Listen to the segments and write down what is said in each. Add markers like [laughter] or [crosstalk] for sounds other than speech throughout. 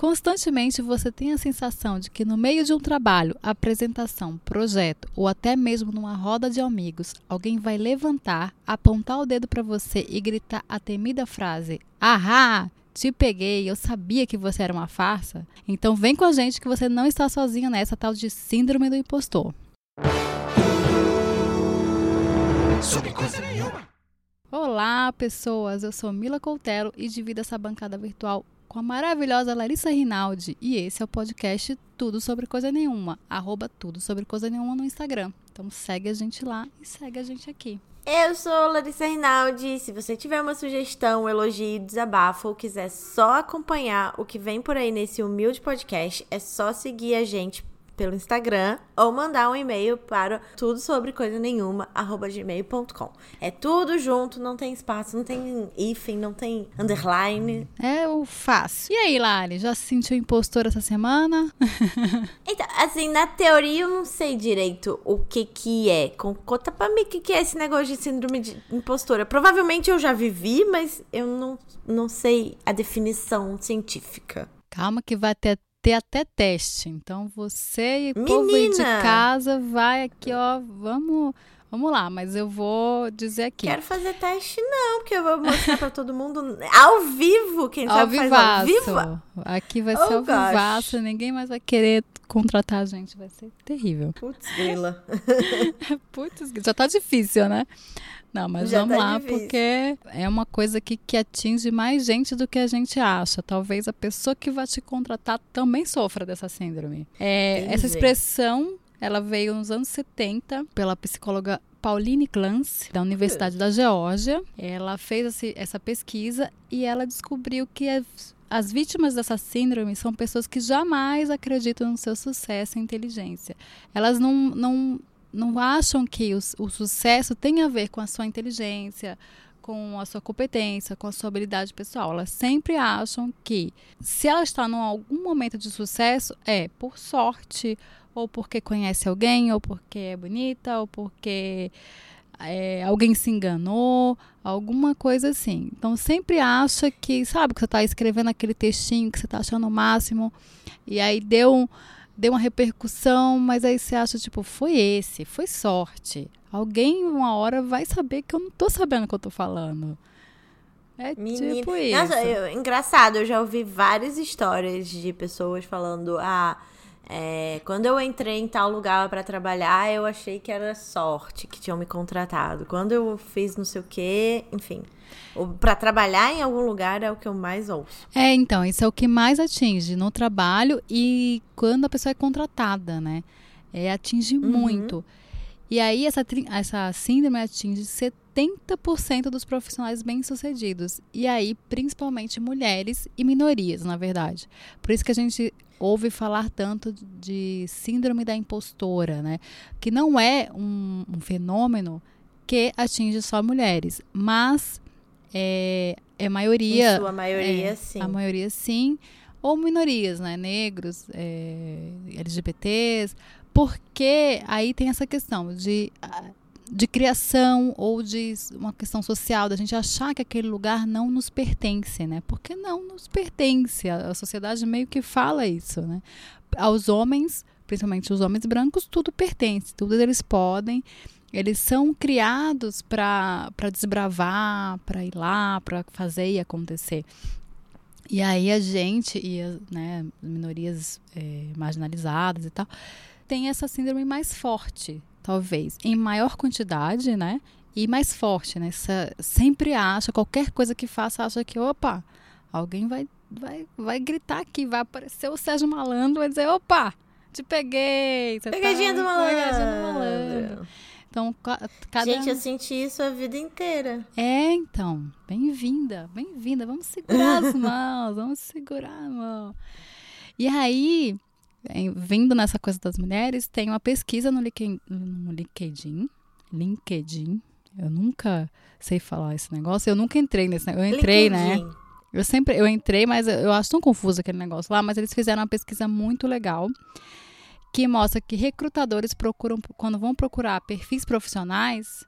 constantemente você tem a sensação de que no meio de um trabalho, apresentação, projeto ou até mesmo numa roda de amigos, alguém vai levantar, apontar o dedo para você e gritar a temida frase: Ahá! Te peguei, eu sabia que você era uma farsa. Então vem com a gente que você não está sozinho nessa tal de síndrome do impostor. Sobre coisa nenhuma. Olá, pessoas! Eu sou Mila Coutelo e divido essa bancada virtual com a maravilhosa Larissa Rinaldi. E esse é o podcast Tudo Sobre Coisa Nenhuma, arroba Tudo Sobre Coisa Nenhuma no Instagram. Então segue a gente lá e segue a gente aqui. Eu sou Larissa Rinaldi. Se você tiver uma sugestão, elogio, desabafo ou quiser só acompanhar o que vem por aí nesse humilde podcast, é só seguir a gente pelo Instagram ou mandar um e-mail para tudo sobre coisa nenhuma gmail.com. É tudo junto, não tem espaço, não tem hífen, não tem underline. É o fácil. E aí, Lari, já se sentiu impostora essa semana? [laughs] então, assim, na teoria eu não sei direito o que que é. Conta pra mim o que que é esse negócio de síndrome de impostora. Provavelmente eu já vivi, mas eu não, não sei a definição científica. Calma que vai ter ter até teste. Então você e o povo de casa vai aqui, ó, vamos, vamos lá, mas eu vou dizer aqui. Quero fazer teste não, porque eu vou mostrar para todo mundo ao vivo, quem ao sabe vivaço. faz ao vivo. Aqui vai oh, ser ao gosh. vivaço, ninguém mais vai querer contratar a gente, vai ser terrível. Putz, grila. [laughs] Putz, já tá difícil, né? Não, mas Já vamos tá lá, difícil. porque é uma coisa que, que atinge mais gente do que a gente acha. Talvez a pessoa que vai te contratar também sofra dessa síndrome. É, essa expressão, ela veio nos anos 70 pela psicóloga Pauline Clance, da Universidade da Geórgia. Ela fez essa pesquisa e ela descobriu que as, as vítimas dessa síndrome são pessoas que jamais acreditam no seu sucesso e inteligência. Elas não, não não acham que o, o sucesso tem a ver com a sua inteligência, com a sua competência, com a sua habilidade pessoal. Elas sempre acham que se ela está em algum momento de sucesso, é por sorte, ou porque conhece alguém, ou porque é bonita, ou porque é, alguém se enganou, alguma coisa assim. Então sempre acha que, sabe, que você está escrevendo aquele textinho que você está achando o máximo, e aí deu um deu uma repercussão, mas aí você acha, tipo, foi esse, foi sorte. Alguém uma hora vai saber que eu não tô sabendo o que eu tô falando. É Menina. tipo isso. Nossa, eu, engraçado, eu já ouvi várias histórias de pessoas falando, ah, é, quando eu entrei em tal lugar para trabalhar, eu achei que era sorte que tinham me contratado. Quando eu fiz não sei o quê, enfim. Para trabalhar em algum lugar é o que eu mais ouço. É, então, isso é o que mais atinge no trabalho e quando a pessoa é contratada, né? É, atinge uhum. muito. E aí, essa, essa síndrome atinge 70% dos profissionais bem-sucedidos. E aí, principalmente mulheres e minorias, na verdade. Por isso que a gente ouve falar tanto de síndrome da impostora, né? Que não é um, um fenômeno que atinge só mulheres, mas é, é maioria. Em sua maioria, é, sim. A maioria, sim. Ou minorias, né? Negros, é, LGBTs. Porque aí tem essa questão de de criação ou de uma questão social, da gente achar que aquele lugar não nos pertence, né? Porque não nos pertence. A, a sociedade meio que fala isso, né? Aos homens, principalmente os homens brancos, tudo pertence, tudo eles podem. Eles são criados para desbravar, para ir lá, para fazer e acontecer. E aí a gente e as né, minorias é, marginalizadas e tal tem essa síndrome mais forte talvez em maior quantidade, né? E mais forte, né? sempre acha, qualquer coisa que faça, acha que, opa, alguém vai, vai, vai gritar aqui, vai aparecer o Sérgio Malandro, vai dizer, opa, te peguei. Pegadinha, tá, do malandro. pegadinha do malandro. Então, cada... Gente, eu senti isso a vida inteira. É, então. Bem-vinda, bem-vinda. Vamos segurar as [laughs] mãos, vamos segurar a mão. E aí, vindo nessa coisa das mulheres, tem uma pesquisa no LinkedIn, LinkedIn. Eu nunca sei falar esse negócio. Eu nunca entrei nesse negócio. Eu entrei, né? LinkedIn. né? Eu sempre, eu entrei, mas eu acho tão confuso aquele negócio lá. Mas eles fizeram uma pesquisa muito legal que mostra que recrutadores procuram, quando vão procurar perfis profissionais,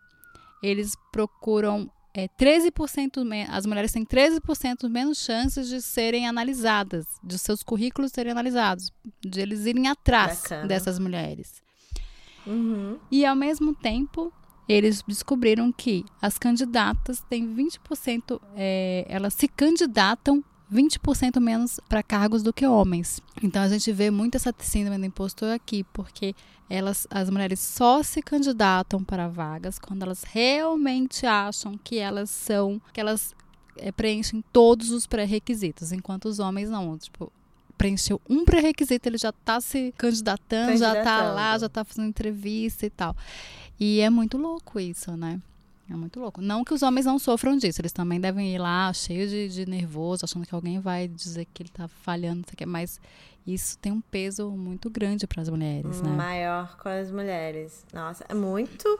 eles procuram é 13% as mulheres têm 13% menos chances de serem analisadas, de seus currículos serem analisados, de eles irem atrás Bacana. dessas mulheres. Uhum. E ao mesmo tempo, eles descobriram que as candidatas têm 20%, é, elas se candidatam 20% menos para cargos do que homens. Então a gente vê muito essa síndrome do impostor aqui, porque elas, as mulheres só se candidatam para vagas quando elas realmente acham que elas são, que elas é, preenchem todos os pré-requisitos, enquanto os homens não. Tipo, preencheu um pré-requisito, ele já está se candidatando, já está lá, já está fazendo entrevista e tal. E é muito louco isso, né? É muito louco. Não que os homens não sofram disso, eles também devem ir lá cheio de, de nervoso, achando que alguém vai dizer que ele está falhando, mas isso tem um peso muito grande para as mulheres, né? Maior com as mulheres. Nossa, é muito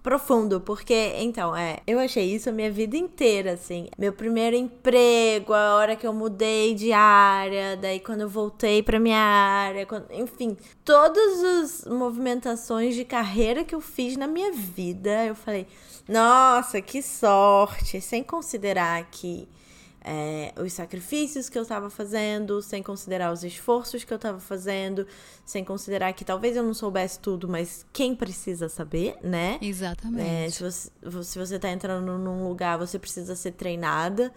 profundo, porque, então, é, eu achei isso a minha vida inteira, assim. Meu primeiro emprego, a hora que eu mudei de área, daí quando eu voltei pra minha área, quando, enfim, todas as movimentações de carreira que eu fiz na minha vida, eu falei, nossa, que sorte, sem considerar que é, os sacrifícios que eu estava fazendo, sem considerar os esforços que eu estava fazendo, sem considerar que talvez eu não soubesse tudo, mas quem precisa saber, né? Exatamente. É, se, você, se você tá entrando num lugar, você precisa ser treinada,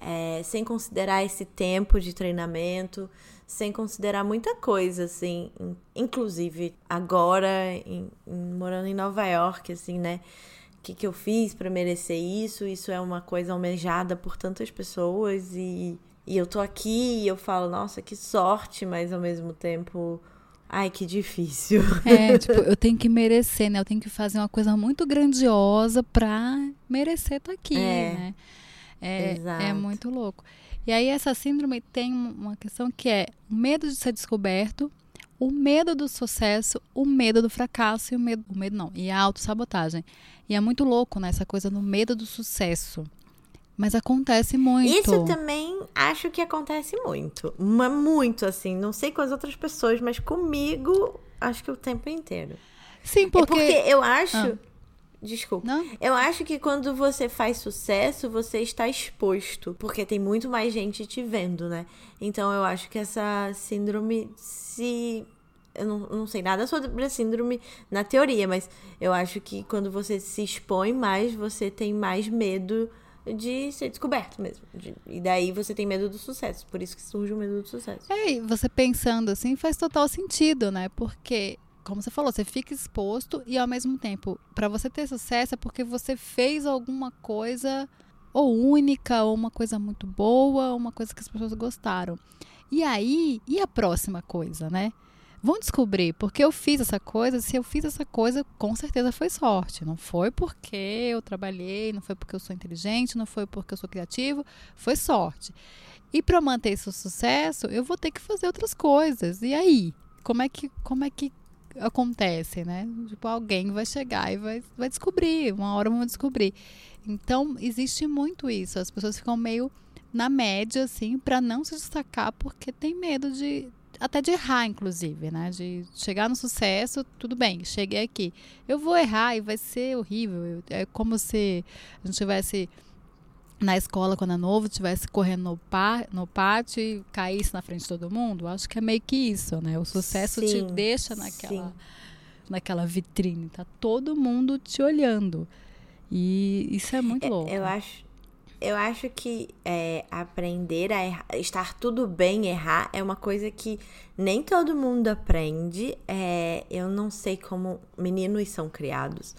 é, sem considerar esse tempo de treinamento, sem considerar muita coisa, assim, inclusive agora, em, em, morando em Nova York, assim, né? Que, que eu fiz para merecer isso? Isso é uma coisa almejada por tantas pessoas e, e eu tô aqui e eu falo, nossa, que sorte, mas ao mesmo tempo. Ai, que difícil. É, tipo, eu tenho que merecer, né? Eu tenho que fazer uma coisa muito grandiosa pra merecer estar tá aqui, é, né? É, é muito louco. E aí essa síndrome tem uma questão que é o medo de ser descoberto, o medo do sucesso, o medo do fracasso e o medo, o medo não, e a autossabotagem. E é muito louco, né, essa coisa no medo do sucesso. Mas acontece muito. Isso também acho que acontece muito. Muito, assim. Não sei com as outras pessoas, mas comigo, acho que o tempo inteiro. Sim, porque. É porque eu acho. Ah. Desculpa. Não? Eu acho que quando você faz sucesso, você está exposto. Porque tem muito mais gente te vendo, né? Então eu acho que essa síndrome se eu não, não sei nada sobre a síndrome na teoria, mas eu acho que quando você se expõe mais, você tem mais medo de ser descoberto mesmo. De, e daí você tem medo do sucesso. Por isso que surge o medo do sucesso. É, e você pensando assim faz total sentido, né? Porque, como você falou, você fica exposto e ao mesmo tempo, para você ter sucesso é porque você fez alguma coisa ou única, ou uma coisa muito boa, ou uma coisa que as pessoas gostaram. E aí, e a próxima coisa, né? vão descobrir porque eu fiz essa coisa. Se eu fiz essa coisa, com certeza foi sorte. Não foi porque eu trabalhei, não foi porque eu sou inteligente, não foi porque eu sou criativo, foi sorte. E para manter esse sucesso, eu vou ter que fazer outras coisas. E aí, como é que como é que acontece, né? Tipo, alguém vai chegar e vai, vai descobrir, uma hora vão descobrir. Então, existe muito isso. As pessoas ficam meio na média, assim, para não se destacar porque tem medo de, até de errar, inclusive, né? De chegar no sucesso, tudo bem, cheguei aqui. Eu vou errar e vai ser horrível. É como se a gente tivesse na escola quando é novo, tivesse correndo no, par, no pátio e caísse na frente de todo mundo. Acho que é meio que isso, né? O sucesso sim, te deixa naquela, naquela vitrine. Tá todo mundo te olhando. E isso é muito louco. Eu acho eu acho que é, aprender a errar, estar tudo bem errar é uma coisa que nem todo mundo aprende. É, eu não sei como meninos são criados,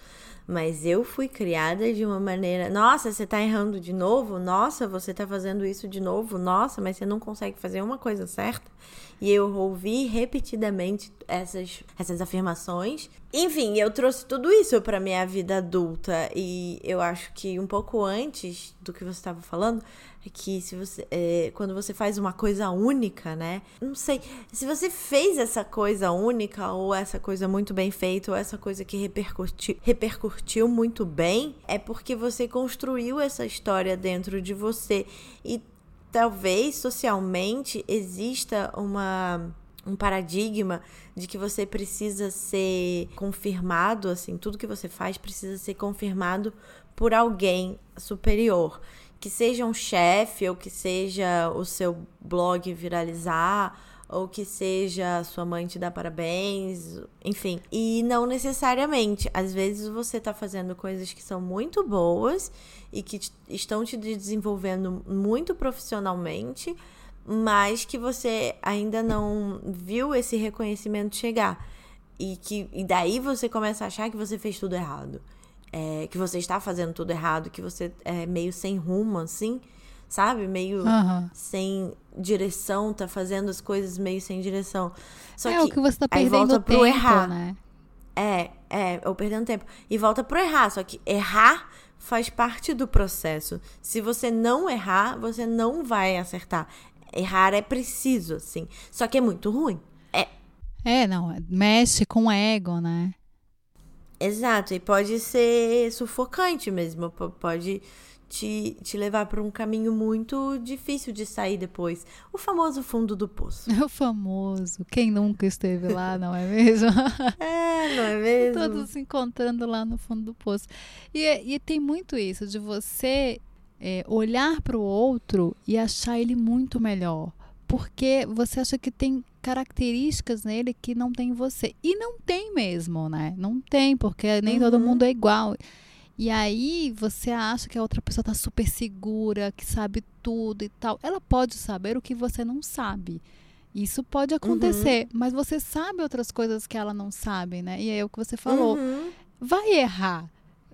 mas eu fui criada de uma maneira. Nossa, você tá errando de novo? Nossa, você tá fazendo isso de novo? Nossa, mas você não consegue fazer uma coisa certa? E eu ouvi repetidamente essas, essas afirmações. Enfim, eu trouxe tudo isso para minha vida adulta. E eu acho que um pouco antes do que você estava falando, é que se você, é, quando você faz uma coisa única, né? Não sei, se você fez essa coisa única, ou essa coisa muito bem feita, ou essa coisa que repercutiu, repercutiu muito bem, é porque você construiu essa história dentro de você. E talvez socialmente exista uma um paradigma de que você precisa ser confirmado, assim, tudo que você faz precisa ser confirmado por alguém superior. Que seja um chefe, ou que seja o seu blog viralizar, ou que seja sua mãe te dar parabéns, enfim. E não necessariamente. Às vezes você tá fazendo coisas que são muito boas e que estão te desenvolvendo muito profissionalmente, mas que você ainda não viu esse reconhecimento chegar. E que e daí você começa a achar que você fez tudo errado. É, que você está fazendo tudo errado, que você é meio sem rumo, assim sabe? Meio uhum. sem direção, tá fazendo as coisas meio sem direção. Só é que o que você tá perdendo aí volta tempo, pro errar. né? É, é, eu perdendo tempo. E volta pro errar, só que errar faz parte do processo. Se você não errar, você não vai acertar. Errar é preciso, assim. Só que é muito ruim. É. É, não, mexe com o ego, né? Exato, e pode ser sufocante mesmo, pode te, te levar para um caminho muito difícil de sair depois. O famoso fundo do poço. É [laughs] o famoso. Quem nunca esteve lá, não é mesmo? [laughs] é, não é mesmo? Todos se encontrando lá no fundo do poço. E, e tem muito isso de você é, olhar para o outro e achar ele muito melhor. Porque você acha que tem características nele que não tem em você. E não tem mesmo, né? Não tem, porque nem uhum. todo mundo é igual. E aí você acha que a outra pessoa está super segura, que sabe tudo e tal. Ela pode saber o que você não sabe. Isso pode acontecer, uhum. mas você sabe outras coisas que ela não sabe, né? E é o que você falou. Uhum. Vai errar.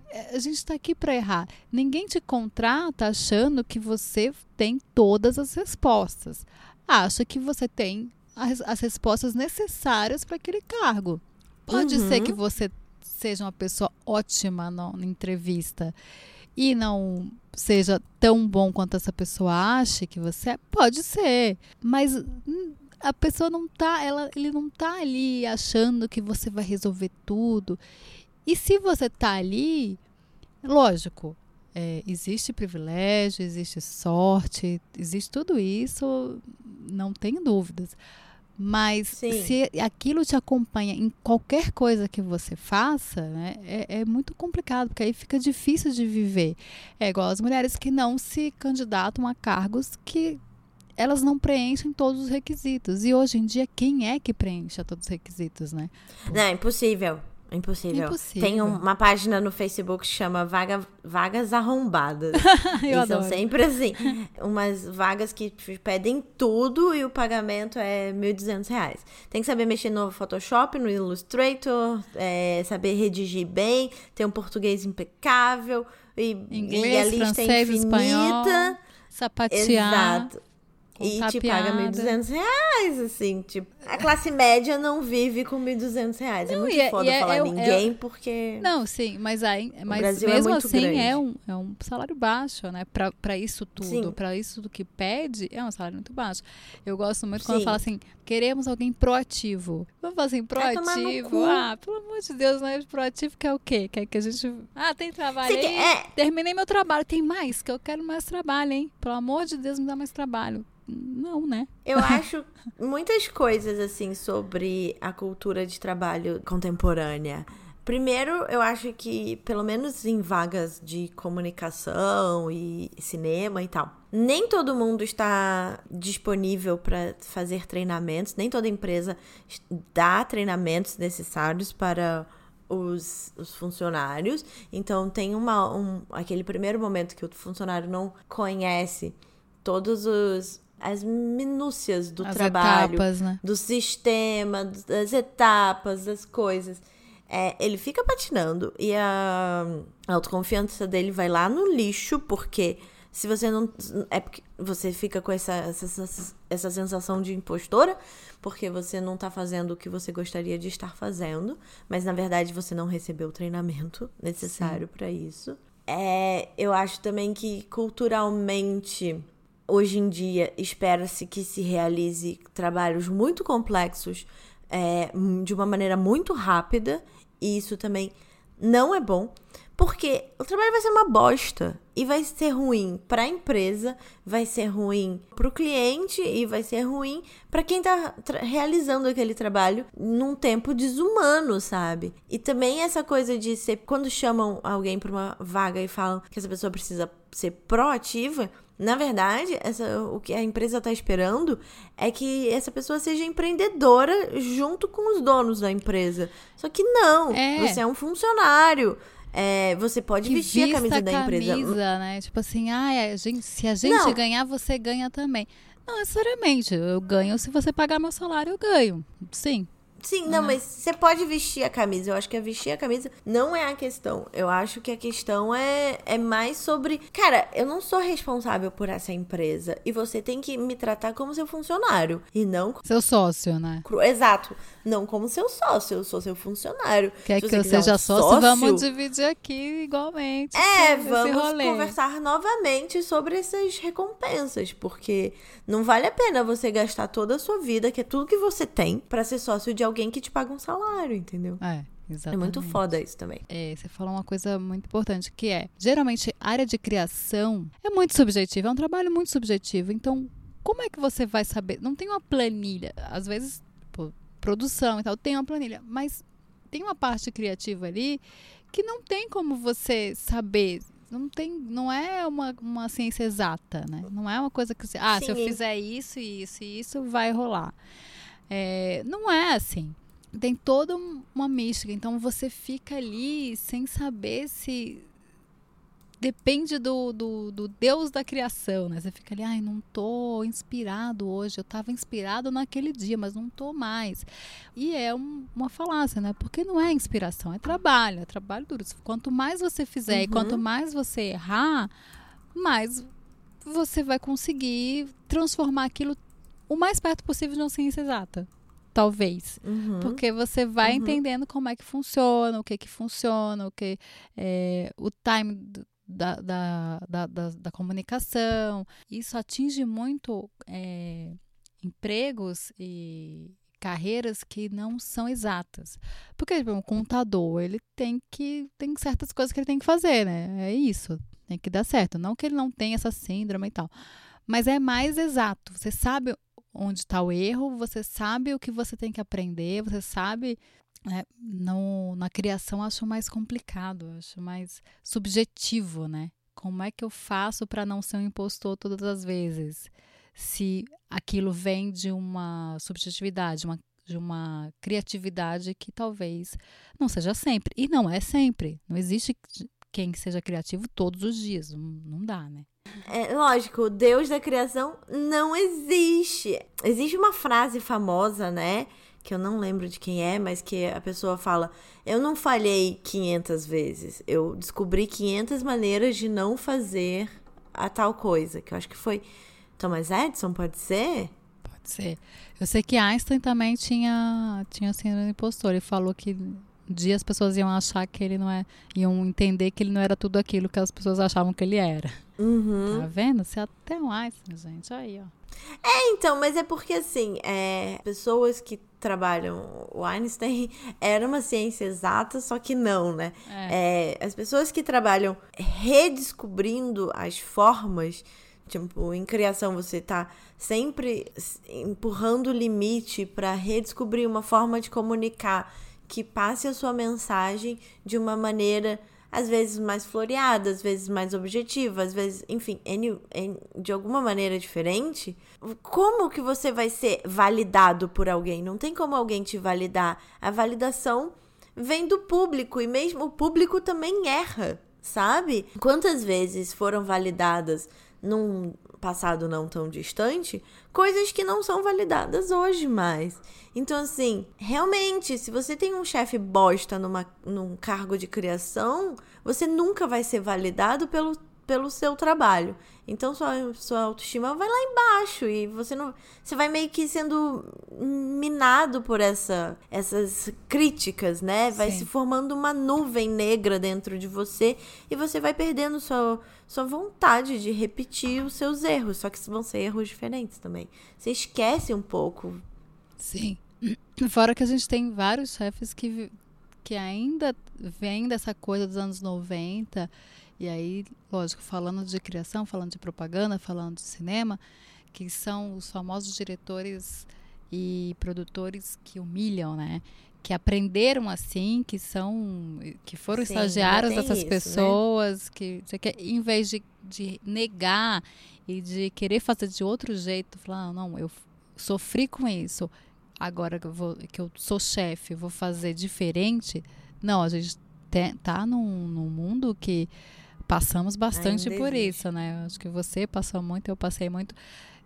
É, a gente está aqui para errar. Ninguém te contrata achando que você tem todas as respostas. Acha que você tem as, as respostas necessárias para aquele cargo. Pode uhum. ser que você seja uma pessoa ótima na entrevista e não seja tão bom quanto essa pessoa acha que você é, pode ser, mas a pessoa não tá, ela, ele não tá ali achando que você vai resolver tudo. E se você tá ali, lógico, é, existe privilégio, existe sorte, existe tudo isso, não tenho dúvidas. Mas Sim. se aquilo te acompanha em qualquer coisa que você faça, né, é, é, muito complicado, porque aí fica difícil de viver. É igual as mulheres que não se candidatam a cargos que elas não preenchem todos os requisitos. E hoje em dia, quem é que preenche todos os requisitos, né? Não, é impossível. Impossível. Impossível. Tem uma página no Facebook que chama Vaga, Vagas Arrombadas. [laughs] Eu e são sempre assim, umas vagas que pedem tudo e o pagamento é R$ 1.200. Tem que saber mexer no Photoshop, no Illustrator, é, saber redigir bem, ter um português impecável e, Inglês, e a lista é francês, é infinita. Espanhol, sapatear. Exato. E te paga 1.200 reais, assim, tipo. A classe média não vive com 1.200 reais. É não, é muito e, foda e é, falar é, ninguém, é, porque. Não, sim, mas, aí, mas é mesmo assim é um, é um salário baixo, né? Pra, pra isso tudo. Pra isso do que pede, é um salário muito baixo. Eu gosto muito quando fala assim: queremos alguém proativo. Vamos falar assim, proativo. Ah, pelo amor de Deus, não é proativo que é o quê? Quer que a gente. Ah, tem trabalho aí. É... Terminei meu trabalho. Tem mais, que eu quero mais trabalho, hein? Pelo amor de Deus, me dá mais trabalho não, né? Eu [laughs] acho muitas coisas assim sobre a cultura de trabalho contemporânea. Primeiro, eu acho que, pelo menos em vagas de comunicação e cinema e tal, nem todo mundo está disponível para fazer treinamentos, nem toda empresa dá treinamentos necessários para os, os funcionários. Então, tem uma, um, aquele primeiro momento que o funcionário não conhece todos os, as minúcias do as trabalho, etapas, né? do sistema, das etapas, das coisas. É, ele fica patinando e a, autoconfiança dele vai lá no lixo, porque se você não. É porque você fica com essa, essa, essa sensação de impostora, porque você não tá fazendo o que você gostaria de estar fazendo, mas na verdade você não recebeu o treinamento necessário para isso. É, eu acho também que culturalmente hoje em dia espera-se que se realize trabalhos muito complexos é, de uma maneira muito rápida, e isso também não é bom, porque o trabalho vai ser uma bosta. e vai ser ruim para a empresa, vai ser ruim para o cliente e vai ser ruim para quem está realizando aquele trabalho num tempo desumano, sabe? E também essa coisa de ser quando chamam alguém para uma vaga e falam que essa pessoa precisa ser proativa, na verdade, essa, o que a empresa está esperando é que essa pessoa seja empreendedora junto com os donos da empresa. Só que não, é. você é um funcionário. É, você pode vestir a camisa a da camisa, empresa. né? Tipo assim, ah, a gente, se a gente não. ganhar, você ganha também. Não necessariamente. Eu ganho se você pagar meu salário, eu ganho. Sim. Sim, não, uhum. mas você pode vestir a camisa. Eu acho que a vestir a camisa não é a questão. Eu acho que a questão é, é mais sobre. Cara, eu não sou responsável por essa empresa. E você tem que me tratar como seu funcionário. E não. Seu sócio, né? Exato. Não como seu sócio. Eu sou seu funcionário. Quer Se que eu seja um sócio, sócio, vamos dividir aqui igualmente. É, vamos conversar novamente sobre essas recompensas. Porque não vale a pena você gastar toda a sua vida, que é tudo que você tem, para ser sócio de alguém alguém que te paga um salário, entendeu? É. Exatamente. É muito foda isso também. É, você falou uma coisa muito importante, que é, geralmente, área de criação é muito subjetiva, é um trabalho muito subjetivo. Então, como é que você vai saber? Não tem uma planilha. Às vezes, pô, produção e tal, tem uma planilha, mas tem uma parte criativa ali que não tem como você saber. Não tem, não é uma, uma ciência exata, né? Não é uma coisa que você, ah, Sim. se eu fizer isso e isso e isso vai rolar. É, não é assim. Tem toda uma mística. Então você fica ali sem saber se. Depende do, do, do Deus da criação, né? Você fica ali, ai, não tô inspirado hoje. Eu estava inspirado naquele dia, mas não tô mais. E é um, uma falácia, né? Porque não é inspiração, é trabalho, é trabalho duro. Quanto mais você fizer uhum. e quanto mais você errar, mais você vai conseguir transformar aquilo o mais perto possível de uma ciência exata. Talvez. Uhum. Porque você vai uhum. entendendo como é que funciona, o que que funciona, o que é, o time da, da, da, da, da comunicação. Isso atinge muito é, empregos e carreiras que não são exatas. Porque tipo, um contador, ele tem que tem certas coisas que ele tem que fazer, né? É isso, tem que dar certo. Não que ele não tenha essa síndrome e tal, mas é mais exato. Você sabe onde está o erro, você sabe o que você tem que aprender, você sabe. No, na criação acho mais complicado, acho mais subjetivo, né? Como é que eu faço para não ser um impostor todas as vezes? Se aquilo vem de uma subjetividade, uma, de uma criatividade que talvez não seja sempre. E não é sempre. Não existe quem seja criativo todos os dias. Não dá, né? É, lógico, o Deus da criação não existe. Existe uma frase famosa, né? Que eu não lembro de quem é, mas que a pessoa fala: Eu não falhei 500 vezes. Eu descobri 500 maneiras de não fazer a tal coisa. Que eu acho que foi Thomas Edison, pode ser? Pode ser. Eu sei que Einstein também tinha, tinha síndrome impostor. Ele falou que dia as pessoas iam achar que ele não é. iam entender que ele não era tudo aquilo que as pessoas achavam que ele era. Uhum. Tá vendo? Você até mais, gente. Aí, ó. É, então, mas é porque assim, é, pessoas que trabalham. O Einstein [laughs] era uma ciência exata, só que não, né? É. É, as pessoas que trabalham redescobrindo as formas. Tipo, em criação você tá sempre empurrando o limite para redescobrir uma forma de comunicar que passe a sua mensagem de uma maneira às vezes mais floreada, às vezes mais objetiva, às vezes, enfim, de alguma maneira diferente. Como que você vai ser validado por alguém? Não tem como alguém te validar. A validação vem do público e mesmo o público também erra, sabe? Quantas vezes foram validadas num passado não tão distante, coisas que não são validadas hoje mais. Então, assim, realmente, se você tem um chefe bosta numa, num cargo de criação, você nunca vai ser validado pelo pelo seu trabalho. Então sua, sua autoestima vai lá embaixo e você não você vai meio que sendo minado por essa essas críticas, né? Vai Sim. se formando uma nuvem negra dentro de você e você vai perdendo sua sua vontade de repetir os seus erros, só que vão ser erros diferentes também. Você esquece um pouco. Sim. [clears throat] Fora que a gente tem vários chefes que que ainda vêm dessa coisa dos anos 90 E aí, lógico, falando de criação, falando de propaganda, falando de cinema, que são os famosos diretores e produtores que humilham, né? Que aprenderam assim, que são, que foram Sim, estagiários dessas isso, né? pessoas, né? que, que em vez de, de negar e de querer fazer de outro jeito, falar, ah, não, eu sofri com isso, agora que eu, vou, que eu sou chefe, vou fazer diferente. Não, a gente tem, tá num, num mundo que passamos bastante Ainda por existe. isso, né? Acho que você passou muito, eu passei muito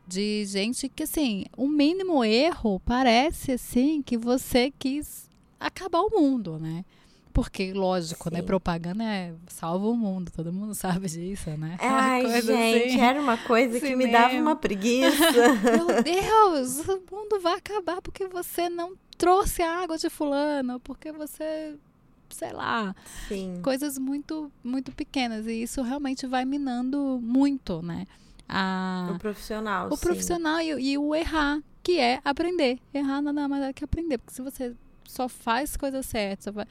de gente que assim, o mínimo erro parece assim que você quis acabar o mundo, né? Porque, lógico, né, Sim. né? Propaganda é salva o mundo, todo mundo [laughs] sabe disso, né? Ai, gente, assim, era uma coisa que me dava uma preguiça. [laughs] Meu Deus, o mundo vai acabar porque você não trouxe a água de fulano, porque você sei lá, Sim. coisas muito muito pequenas e isso realmente vai minando muito, né? A, o profissional. O sim. profissional e, e, o errar, que é aprender. Errar nada mais é que aprender, porque se você só faz coisas certas, vai,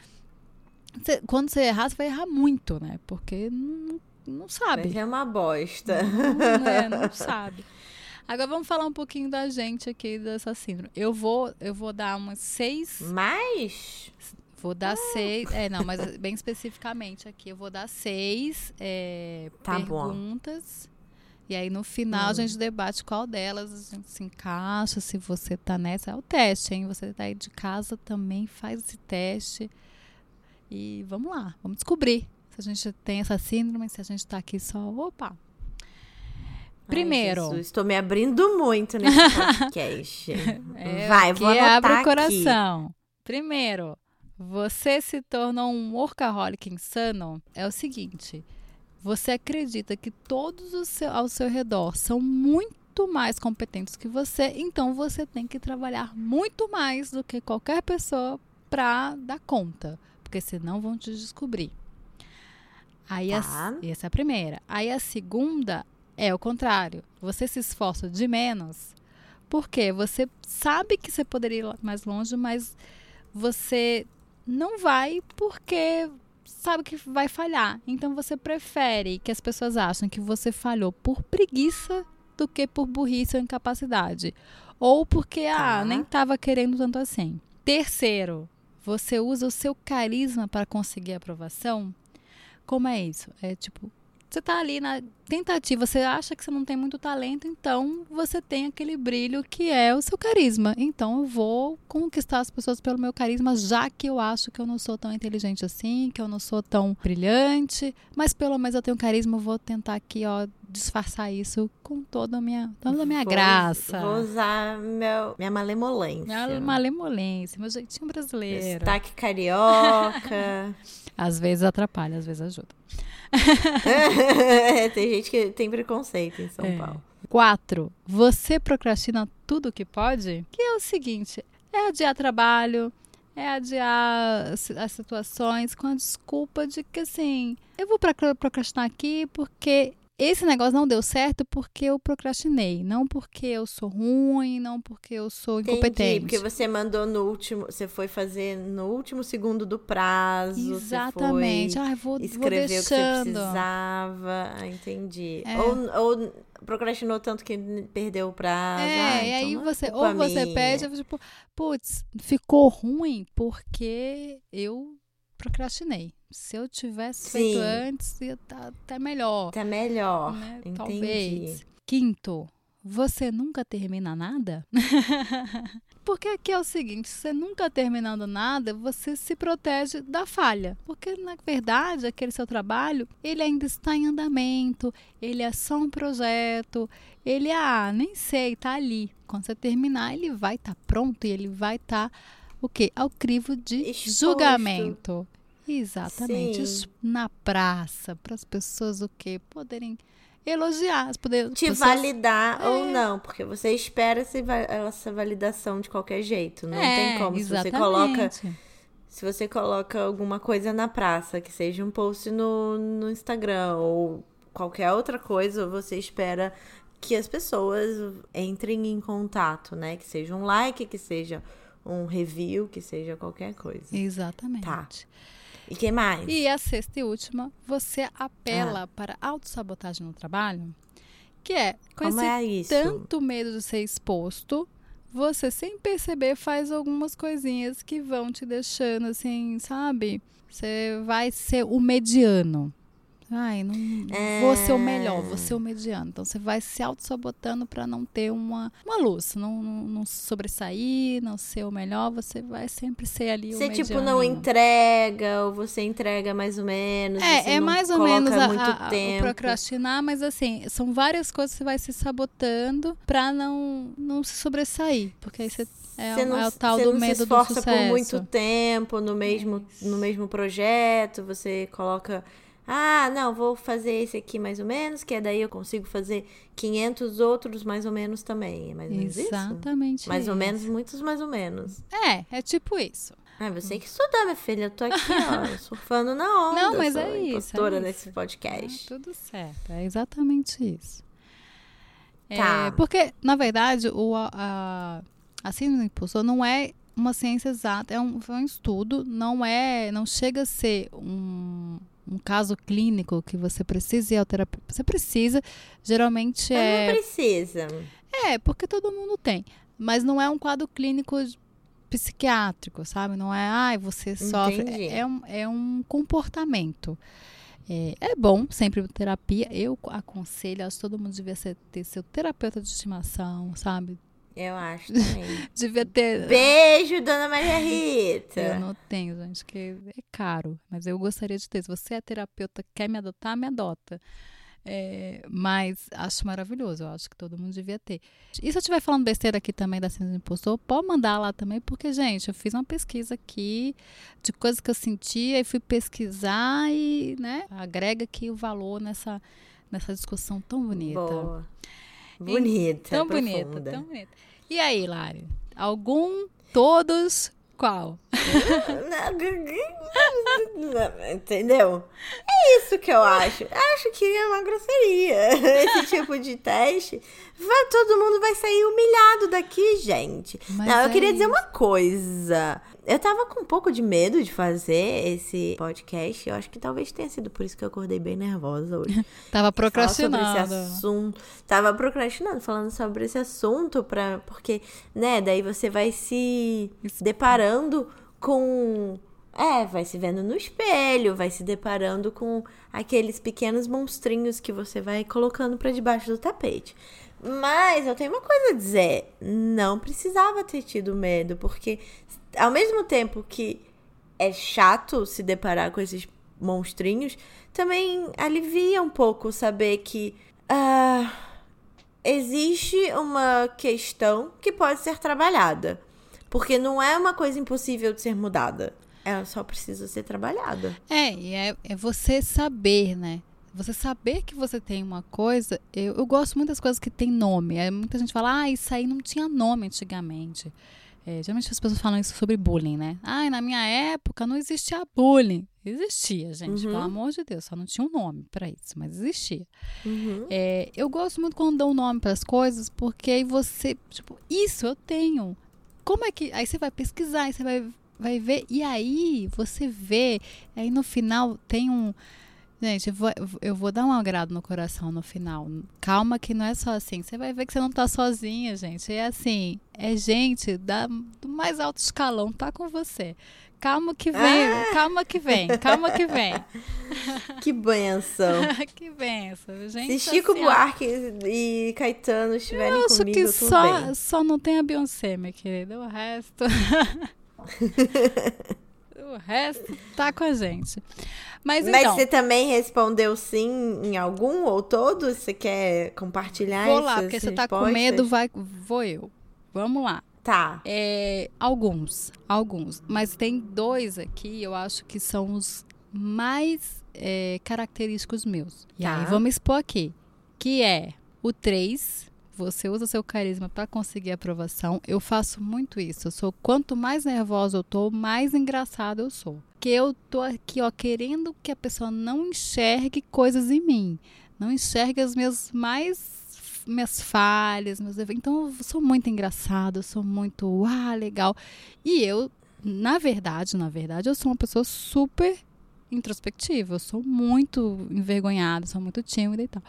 você, quando você errar, você vai errar muito, né? Porque não, não sabe. é uma bosta. Não, [laughs] é, não sabe. Agora vamos falar um pouquinho da gente aqui dessa síndrome. Eu vou, eu vou dar umas seis. Mais? Vou dar uh. seis. É, não, mas bem especificamente aqui. Eu vou dar seis é, tá perguntas. Bom. E aí no final hum. a gente debate qual delas a gente se encaixa, se você tá nessa. É o teste, hein? Você tá aí de casa também, faz esse teste. E vamos lá, vamos descobrir se a gente tem essa síndrome, se a gente está aqui só. Opa! Primeiro. Ai, estou me abrindo muito nesse [laughs] podcast. é, Vai, vou anotar abre o coração. Aqui. Primeiro, você se tornou um workaholic insano? É o seguinte: você acredita que todos seu, ao seu redor são muito mais competentes que você, então você tem que trabalhar muito mais do que qualquer pessoa para dar conta porque senão vão te descobrir. Aí tá. a, essa é a primeira. Aí a segunda é o contrário. Você se esforça de menos porque você sabe que você poderia ir mais longe, mas você não vai porque sabe que vai falhar. Então você prefere que as pessoas achem que você falhou por preguiça do que por burrice ou incapacidade. Ou porque, tá. ah, nem estava querendo tanto assim. Terceiro, você usa o seu carisma para conseguir aprovação? Como é isso? É tipo, você está ali na tentativa, você acha que você não tem muito talento, então você tem aquele brilho que é o seu carisma. Então eu vou conquistar as pessoas pelo meu carisma, já que eu acho que eu não sou tão inteligente assim, que eu não sou tão brilhante, mas pelo menos eu tenho carisma, eu vou tentar aqui, ó, disfarçar isso com toda a minha, toda a minha vou, graça. Vou usar meu, minha malemolência. Minha malemolência, meu jeitinho brasileiro. Destaque carioca. [laughs] às vezes atrapalha, às vezes ajuda. [laughs] tem gente que tem preconceito em São é. Paulo. Quatro, você procrastina tudo que pode? Que é o seguinte, é adiar trabalho, é adiar as situações com a desculpa de que assim, eu vou procrastinar aqui porque esse negócio não deu certo porque eu procrastinei, não porque eu sou ruim, não porque eu sou incompetente. Entendi, porque você mandou no último, você foi fazer no último segundo do prazo. Exatamente. ah, vou, escrever vou o que você precisava. Ah, entendi. É. Ou, ou procrastinou tanto que perdeu o prazo. É, ah, e aí então é você, ou você pede, tipo, putz, ficou ruim porque eu procrastinei. Se eu tivesse Sim. feito antes, ia estar tá até melhor. Até melhor. Né? Entendi. Talvez. Quinto, você nunca termina nada? [laughs] Porque aqui é o seguinte, você nunca terminando nada, você se protege da falha. Porque na verdade, aquele seu trabalho, ele ainda está em andamento, ele é só um projeto, ele ah, nem sei, tá ali. Quando você terminar, ele vai estar tá pronto e ele vai estar tá, o quê? Ao crivo de Exposto. julgamento. Exatamente. Isso na praça, para as pessoas o quê? Poderem elogiar. Poder, Te pessoas... validar é. ou não, porque você espera essa validação de qualquer jeito. Não é, tem como. Exatamente. Se você coloca. Se você coloca alguma coisa na praça, que seja um post no, no Instagram ou qualquer outra coisa, você espera que as pessoas entrem em contato, né? Que seja um like, que seja um review, que seja qualquer coisa. Exatamente. Tá. E que mais? E a sexta e última, você apela ah. para autossabotagem no trabalho, que é com Como esse é tanto medo de ser exposto, você sem perceber faz algumas coisinhas que vão te deixando assim, sabe? Você vai ser o mediano. Ai, não é... vou ser o melhor, vou ser o mediano. Então você vai se auto-sabotando para não ter uma, uma luz, não, não, não, sobressair, não ser o melhor, você vai sempre ser ali você, o mediano. Você tipo não entrega, ou você entrega mais ou menos. É, é mais ou menos a, a, a, procrastinar, mas assim, são várias coisas que você vai se sabotando para não, não se sobressair. Porque aí você é, não, é o tal do medo do sucesso. Você por muito tempo no mesmo, no mesmo projeto, você coloca ah, não, vou fazer esse aqui mais ou menos, que é daí eu consigo fazer 500 outros mais ou menos também. É mais ou menos Exatamente isso? Mais isso. ou menos, muitos mais ou menos. É, é tipo isso. Ah, você tem que estudar, minha filha. Eu tô aqui, ó, [laughs] surfando na onda. Não, mas é isso. É isso. nesse podcast. É tudo certo. É exatamente isso. Tá. É, porque, na verdade, o, a, a síndrome do impulsor não é uma ciência exata, é um, é um estudo, não é, não chega a ser um, um caso clínico que você precisa ir ao terapeuta. Você precisa, geralmente é. Não precisa. É, porque todo mundo tem. Mas não é um quadro clínico psiquiátrico, sabe? Não é, ai, ah, você sofre. É, é, um, é um comportamento. É, é, bom sempre terapia. Eu aconselho, acho que todo mundo devia ser, ter seu terapeuta de estimação, sabe? Eu acho [laughs] também. Devia ter. Beijo, dona Maria [laughs] Rita. Eu não tenho, gente, que é caro. Mas eu gostaria de ter. Se você é terapeuta, quer me adotar, me adota. É, mas acho maravilhoso, eu acho que todo mundo devia ter. E se eu estiver falando besteira aqui também da síndrome do impostor, pode mandar lá também, porque, gente, eu fiz uma pesquisa aqui de coisas que eu sentia e fui pesquisar e, né, agrega aqui o valor nessa, nessa discussão tão bonita. Boa. Bonita. Tão profunda. bonita, tão bonita. E aí, Lari? Algum, todos, qual? [laughs] Entendeu? É isso que eu acho. Acho que é uma grosseria. [laughs] Esse tipo de teste. Vai, todo mundo vai sair humilhado daqui, gente. Mas Não, eu é queria isso. dizer uma coisa. Eu tava com um pouco de medo de fazer esse podcast. Eu acho que talvez tenha sido por isso que eu acordei bem nervosa hoje. [laughs] tava procrastinando. Sobre esse assunto. Tava procrastinando, falando sobre esse assunto, pra, porque, né, daí você vai se deparando com. É, vai se vendo no espelho, vai se deparando com aqueles pequenos monstrinhos que você vai colocando para debaixo do tapete. Mas eu tenho uma coisa a dizer: não precisava ter tido medo, porque ao mesmo tempo que é chato se deparar com esses monstrinhos, também alivia um pouco saber que uh, existe uma questão que pode ser trabalhada. Porque não é uma coisa impossível de ser mudada. Ela só precisa ser trabalhada. É, e é, é você saber, né? Você saber que você tem uma coisa. Eu, eu gosto muito das coisas que tem nome. É, muita gente fala, ah, isso aí não tinha nome antigamente. É, geralmente as pessoas falam isso sobre bullying, né? Ai, na minha época não existia bullying. Existia, gente, uhum. pelo amor de Deus, só não tinha um nome para isso, mas existia. Uhum. É, eu gosto muito quando dão um nome para as coisas, porque aí você, tipo, isso eu tenho. Como é que. Aí você vai pesquisar, aí você vai, vai ver, e aí você vê, aí no final tem um Gente, eu vou, eu vou dar um agrado no coração no final. Calma que não é só assim. Você vai ver que você não tá sozinha, gente. É assim, é gente da, do mais alto escalão, tá com você. Calma que vem, ah! calma que vem, calma que vem. [laughs] Que benção. [laughs] que benção, gente. Se Chico assim, Buarque e Caetano estiverem eu acho comigo, que só, bem. só não tem a Beyoncé, minha querida. O resto... [laughs] o resto tá com a gente. Mas, Mas então, você também respondeu sim em algum ou todos? Você quer compartilhar Vou lá, porque você tá com medo, vai, vou eu. Vamos lá. Tá. É, alguns, alguns. Mas tem dois aqui, eu acho que são os mais é, característicos meus. E tá. aí, vamos expor aqui. Que é o 3, você usa seu carisma para conseguir aprovação. Eu faço muito isso. Eu sou quanto mais nervosa eu tô, mais engraçado eu sou. Que eu tô aqui, ó, querendo que a pessoa não enxergue coisas em mim, não enxergue as minhas mais minhas falhas, meus Então eu sou muito engraçado, eu sou muito, ah, legal. E eu, na verdade, na verdade, eu sou uma pessoa super introspectiva, eu sou muito envergonhada, sou muito tímida e tal.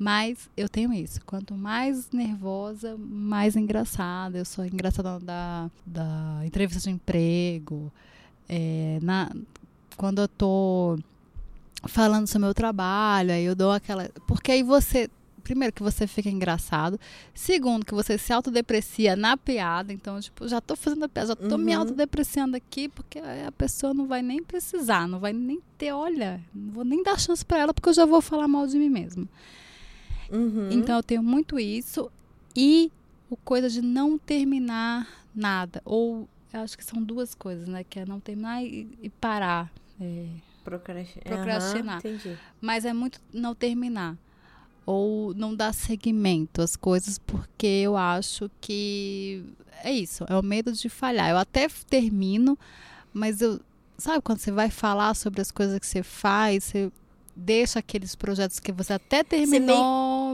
Mas eu tenho isso. Quanto mais nervosa, mais engraçada. Eu sou engraçada da, da entrevista de emprego. É, na, quando eu tô falando sobre o meu trabalho, aí eu dou aquela. Porque aí você primeiro, que você fica engraçado. Segundo, que você se autodeprecia na piada. Então, tipo, já tô fazendo a piada, já tô uhum. me autodepreciando aqui, porque a pessoa não vai nem precisar, não vai nem ter, olha, não vou nem dar chance para ela, porque eu já vou falar mal de mim mesmo. Uhum. Então, eu tenho muito isso. E o coisa de não terminar nada. Ou, eu acho que são duas coisas, né? Que é não terminar e, e parar. É, Procrastin... procrastinar. Uhum, Mas é muito não terminar ou não dar seguimento às coisas porque eu acho que é isso, é o medo de falhar. Eu até termino, mas eu sabe quando você vai falar sobre as coisas que você faz, você deixa aqueles projetos que você até terminou,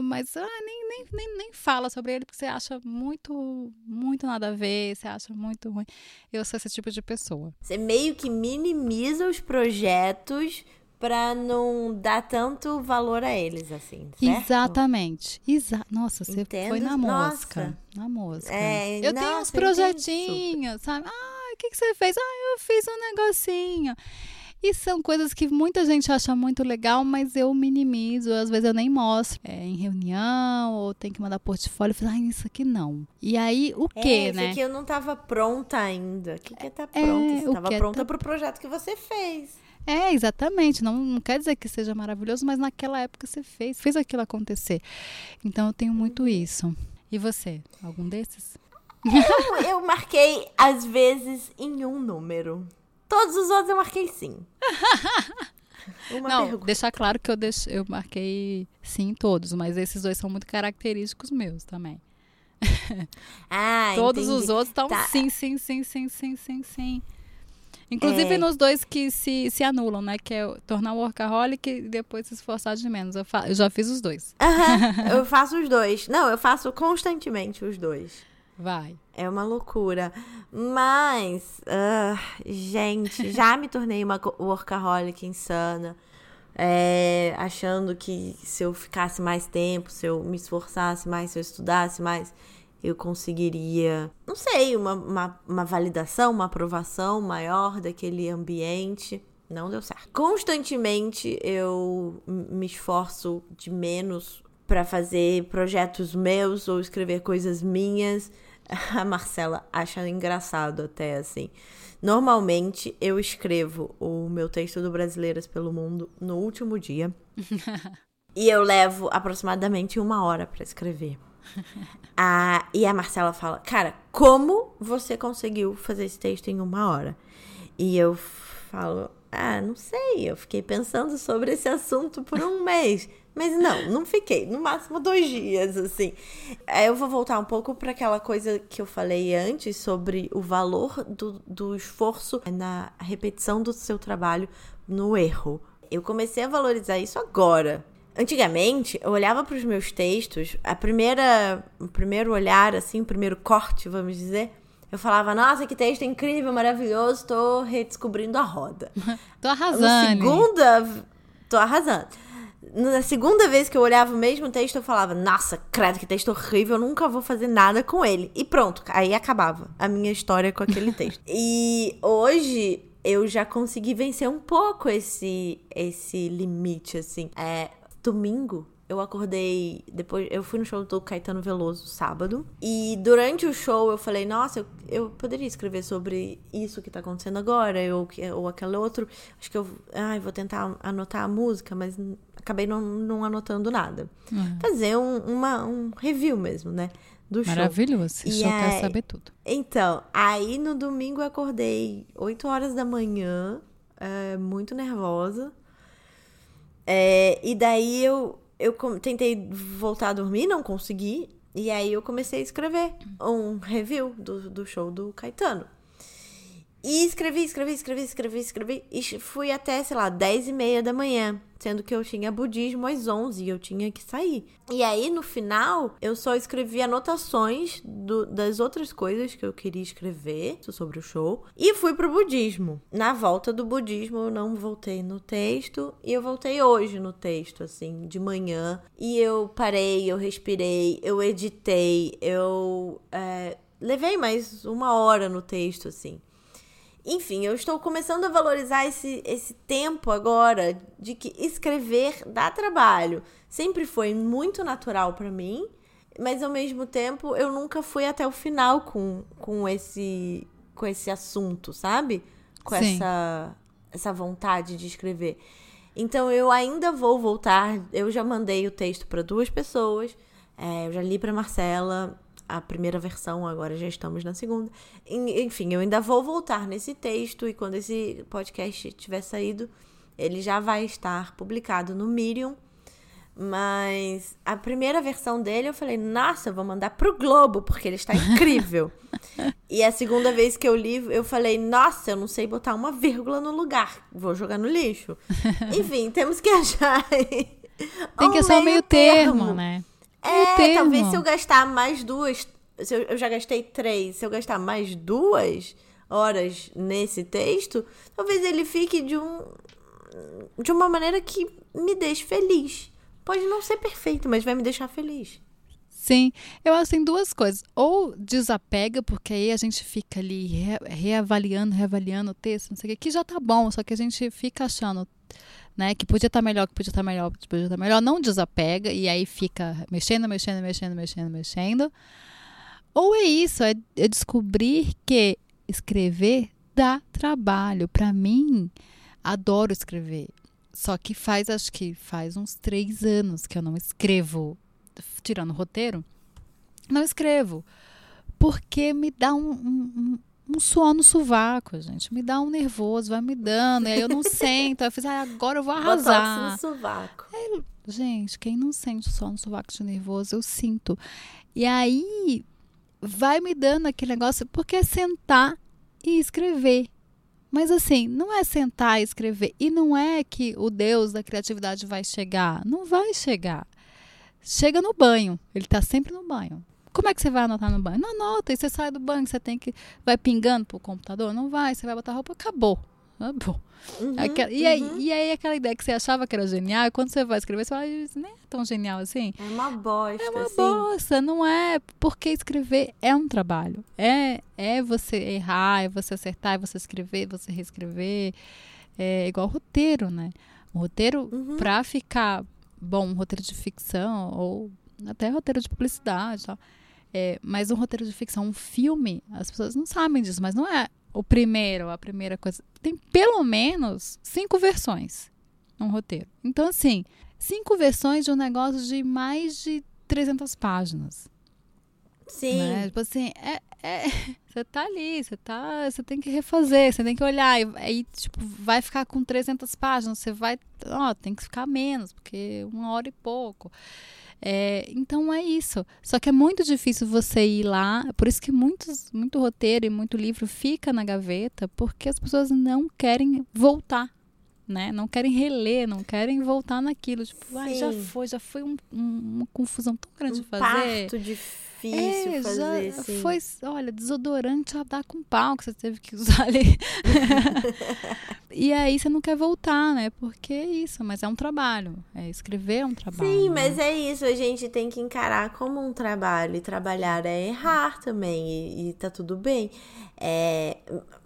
mas ah, nem, nem, nem, nem fala sobre ele porque você acha muito muito nada a ver, você acha muito ruim. Eu sou esse tipo de pessoa. Você meio que minimiza os projetos para não dar tanto valor a eles, assim, certo? Exatamente. Exa Nossa, você Entendo. foi na mosca. Nossa. Na mosca. É, eu nossa, tenho uns projetinhos, sabe? Ah, o que, que você fez? Ah, eu fiz um negocinho. E são coisas que muita gente acha muito legal, mas eu minimizo, às vezes eu nem mostro. É, em reunião, ou tem que mandar portfólio, eu falo, ah, isso aqui não. E aí, o é, quê, né? Isso aqui eu não estava pronta ainda. O que, que é tá pronta? É, você estava pronta tá... pro projeto que você fez. É, exatamente. Não, não quer dizer que seja maravilhoso, mas naquela época você fez, fez aquilo acontecer. Então eu tenho muito uhum. isso. E você? Algum desses? Eu, eu marquei, às vezes, em um número. Todos os outros eu marquei sim. [laughs] Uma não, pergunta. deixar claro que eu, deixo, eu marquei sim todos, mas esses dois são muito característicos meus também. [laughs] Ah, Todos entendi. os outros estão tá. sim, sim, sim, sim, sim, sim, sim. Inclusive é... nos dois que se, se anulam, né? Que é tornar o workaholic e depois se esforçar de menos. Eu, fa... eu já fiz os dois. Uhum, [laughs] eu faço os dois. Não, eu faço constantemente os dois. Vai. É uma loucura. Mas, uh, gente, [laughs] já me tornei uma workaholic insana. É, achando que se eu ficasse mais tempo, se eu me esforçasse mais, se eu estudasse mais, eu conseguiria, não sei, uma, uma, uma validação, uma aprovação maior daquele ambiente. Não deu certo. Constantemente eu me esforço de menos para fazer projetos meus ou escrever coisas minhas. [laughs] A Marcela acha engraçado até assim. Normalmente eu escrevo o meu texto do Brasileiras pelo Mundo no último dia. [laughs] e eu levo aproximadamente uma hora para escrever. [laughs] a, e a Marcela fala: Cara, como você conseguiu fazer esse texto em uma hora? E eu falo: Ah, não sei. Eu fiquei pensando sobre esse assunto por um mês. Mas não, não fiquei. No máximo dois dias, assim. Eu vou voltar um pouco para aquela coisa que eu falei antes sobre o valor do, do esforço na repetição do seu trabalho no erro. Eu comecei a valorizar isso agora. Antigamente, eu olhava para os meus textos, a primeira, o primeiro olhar, assim, o primeiro corte, vamos dizer, eu falava, nossa, que texto incrível, maravilhoso, tô redescobrindo a roda. [laughs] tô arrasando. Na segunda, tô arrasando. Na segunda vez que eu olhava o mesmo texto, eu falava, nossa, credo, que texto horrível, eu nunca vou fazer nada com ele. E pronto, aí acabava a minha história com aquele [laughs] texto. e hoje eu já consegui vencer um pouco esse esse limite, assim. É, domingo, eu acordei depois. Eu fui no show do Caetano Veloso sábado. E durante o show eu falei, nossa, eu, eu poderia escrever sobre isso que tá acontecendo agora, ou, ou aquele outro. Acho que eu. Ai, vou tentar anotar a música, mas acabei não, não anotando nada. Uhum. Fazer um, uma, um review mesmo, né? Do show. Maravilhoso. E show quer saber tudo. Então, aí no domingo eu acordei 8 horas da manhã, é, muito nervosa. É, e daí eu, eu tentei voltar a dormir, não consegui. E aí eu comecei a escrever um review do, do show do Caetano. E escrevi, escrevi, escrevi, escrevi, escrevi. E fui até, sei lá, 10 e meia da manhã. Sendo que eu tinha budismo às 11 e eu tinha que sair. E aí, no final, eu só escrevi anotações do, das outras coisas que eu queria escrever sobre o show. E fui pro budismo. Na volta do budismo, eu não voltei no texto. E eu voltei hoje no texto, assim, de manhã. E eu parei, eu respirei, eu editei, eu. É, levei mais uma hora no texto, assim. Enfim, eu estou começando a valorizar esse, esse tempo agora de que escrever dá trabalho. Sempre foi muito natural para mim, mas ao mesmo tempo eu nunca fui até o final com, com, esse, com esse assunto, sabe? Com essa, essa vontade de escrever. Então eu ainda vou voltar. Eu já mandei o texto para duas pessoas. É, eu já li para Marcela a primeira versão, agora já estamos na segunda. Enfim, eu ainda vou voltar nesse texto e quando esse podcast tiver saído, ele já vai estar publicado no Medium. Mas a primeira versão dele eu falei, nossa, eu vou mandar pro Globo, porque ele está [laughs] incrível. e a segunda vez que eu li, eu falei, nossa, eu não sei botar uma vírgula no lugar, vou jogar no lixo. [laughs] Enfim, temos que achar. Tem que um meio termo, termo né? É, talvez se eu gastar mais duas. Se eu, eu já gastei três, se eu gastar mais duas horas nesse texto, talvez ele fique de um. de uma maneira que me deixe feliz. Pode não ser perfeito, mas vai me deixar feliz. Sim, eu acho que tem duas coisas. Ou desapega, porque aí a gente fica ali re reavaliando, reavaliando o texto, não sei o que, que já tá bom, só que a gente fica achando né? Que podia estar tá melhor, que podia estar tá melhor, que podia estar tá melhor, não desapega e aí fica mexendo, mexendo, mexendo, mexendo, mexendo. Ou é isso, é, é descobrir que escrever dá trabalho. Para mim, adoro escrever. Só que faz, acho que faz uns três anos que eu não escrevo, tirando o roteiro, não escrevo. Porque me dá um, um, um suor no sovaco, gente. Me dá um nervoso, vai me dando. E aí eu não sento. Aí eu fiz, ah, agora eu vou arrasar. no sovaco. Gente, quem não sente suor no sovaco de nervoso, eu sinto. E aí vai me dando aquele negócio, porque é sentar e escrever. Mas assim, não é sentar e escrever. E não é que o Deus da criatividade vai chegar. Não vai chegar. Chega no banho. Ele está sempre no banho. Como é que você vai anotar no banho? Não anota, e você sai do banho, você tem que. Vai pingando pro computador? Não vai, você vai botar roupa, acabou. Acabou. Uhum, Aquela, e, aí, uhum. e aí aquela ideia que você achava que era genial, e quando você vai escrever, você fala, isso nem é tão genial assim. É uma bosta. É uma assim. bosta, não é? Porque escrever é um trabalho. É, é você errar, é você acertar, é você escrever, você reescrever. É igual roteiro, né? O roteiro, uhum. pra ficar bom, um roteiro de ficção, ou até roteiro de publicidade tal é, mas um roteiro de ficção, um filme, as pessoas não sabem disso, mas não é o primeiro, a primeira coisa. Tem pelo menos cinco versões num roteiro. Então, assim, cinco versões de um negócio de mais de 300 páginas. Sim. Né? Tipo assim, é, é, [laughs] você tá ali, você tá, você tem que refazer, você tem que olhar, e aí, tipo, vai ficar com 300 páginas, você vai, ó, tem que ficar menos, porque uma hora e pouco. É, então é isso. Só que é muito difícil você ir lá, por isso que muitos, muito roteiro e muito livro fica na gaveta, porque as pessoas não querem voltar. Né? Não querem reler, não querem voltar naquilo. Tipo, ah, já foi, já foi um, um, uma confusão tão grande um de fazer. Parto difícil é, fazer, já sim. Foi, olha, desodorante a dar com pau que você teve que usar ali. [laughs] [laughs] e aí você não quer voltar, né? Porque é isso, mas é um trabalho. É, escrever é um trabalho. Sim, né? mas é isso, a gente tem que encarar como um trabalho. E trabalhar é errar também, e, e tá tudo bem. É,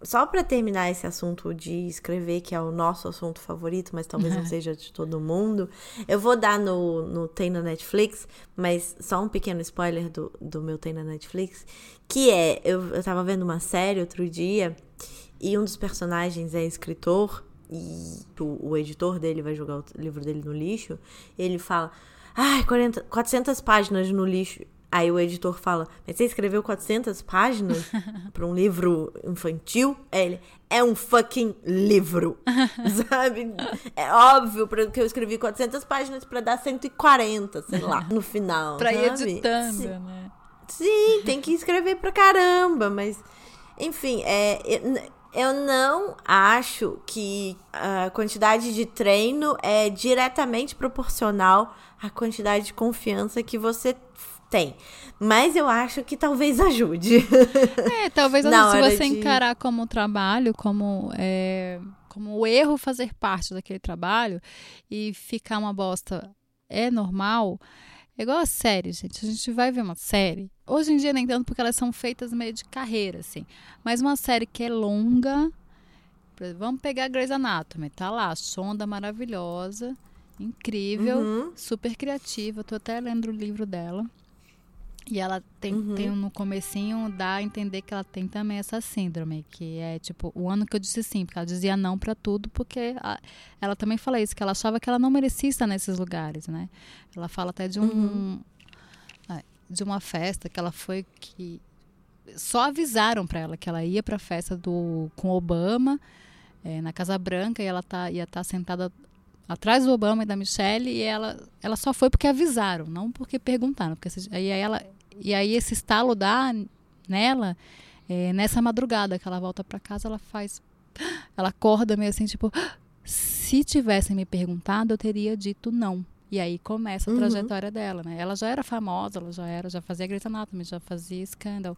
só para terminar esse assunto de escrever, que é o nosso assunto favorito, mas talvez não [laughs] seja de todo mundo, eu vou dar no, no Tem na Netflix, mas só um pequeno spoiler do, do meu Tem na Netflix, que é, eu, eu tava vendo uma série outro dia, e um dos personagens é escritor, e o, o editor dele vai jogar o livro dele no lixo, ele fala, ai, 40, 400 páginas no lixo, Aí o editor fala: Mas você escreveu 400 páginas [laughs] para um livro infantil? Aí ele: É um fucking livro. [laughs] Sabe? É óbvio que eu escrevi 400 páginas para dar 140, sei lá, no final. pra sabe? ir editando, né? Sim, tem que escrever pra caramba, mas. Enfim, é, eu não acho que a quantidade de treino é diretamente proporcional à quantidade de confiança que você tem. Mas eu acho que talvez [laughs] ajude. É, talvez se você de... encarar como trabalho, como, é, como o erro fazer parte daquele trabalho e ficar uma bosta é normal. É igual a série, gente. A gente vai ver uma série. Hoje em dia, nem tanto, porque elas são feitas meio de carreira, assim. Mas uma série que é longa. Vamos pegar Grey's Anatomy. Tá lá, sonda maravilhosa, incrível, uhum. super criativa. Tô até lendo o livro dela. E ela tem, uhum. tem no comecinho dá a entender que ela tem também essa síndrome, que é tipo, o ano que eu disse sim, porque ela dizia não para tudo, porque a, ela também fala isso, que ela achava que ela não merecia estar nesses lugares, né? Ela fala até de um uhum. de uma festa que ela foi que só avisaram para ela que ela ia para a festa do com Obama é, na Casa Branca e ela tá ia estar tá sentada atrás do Obama e da Michelle e ela, ela só foi porque avisaram, não porque perguntaram. Porque, aí ela, e aí esse estalo dá nela, é, nessa madrugada que ela volta para casa, ela faz. Ela acorda meio assim, tipo, se tivessem me perguntado, eu teria dito não. E aí começa a uhum. trajetória uhum. dela, né? Ela já era famosa, ela já era, já fazia Grey's Anatomy, já fazia Scandal.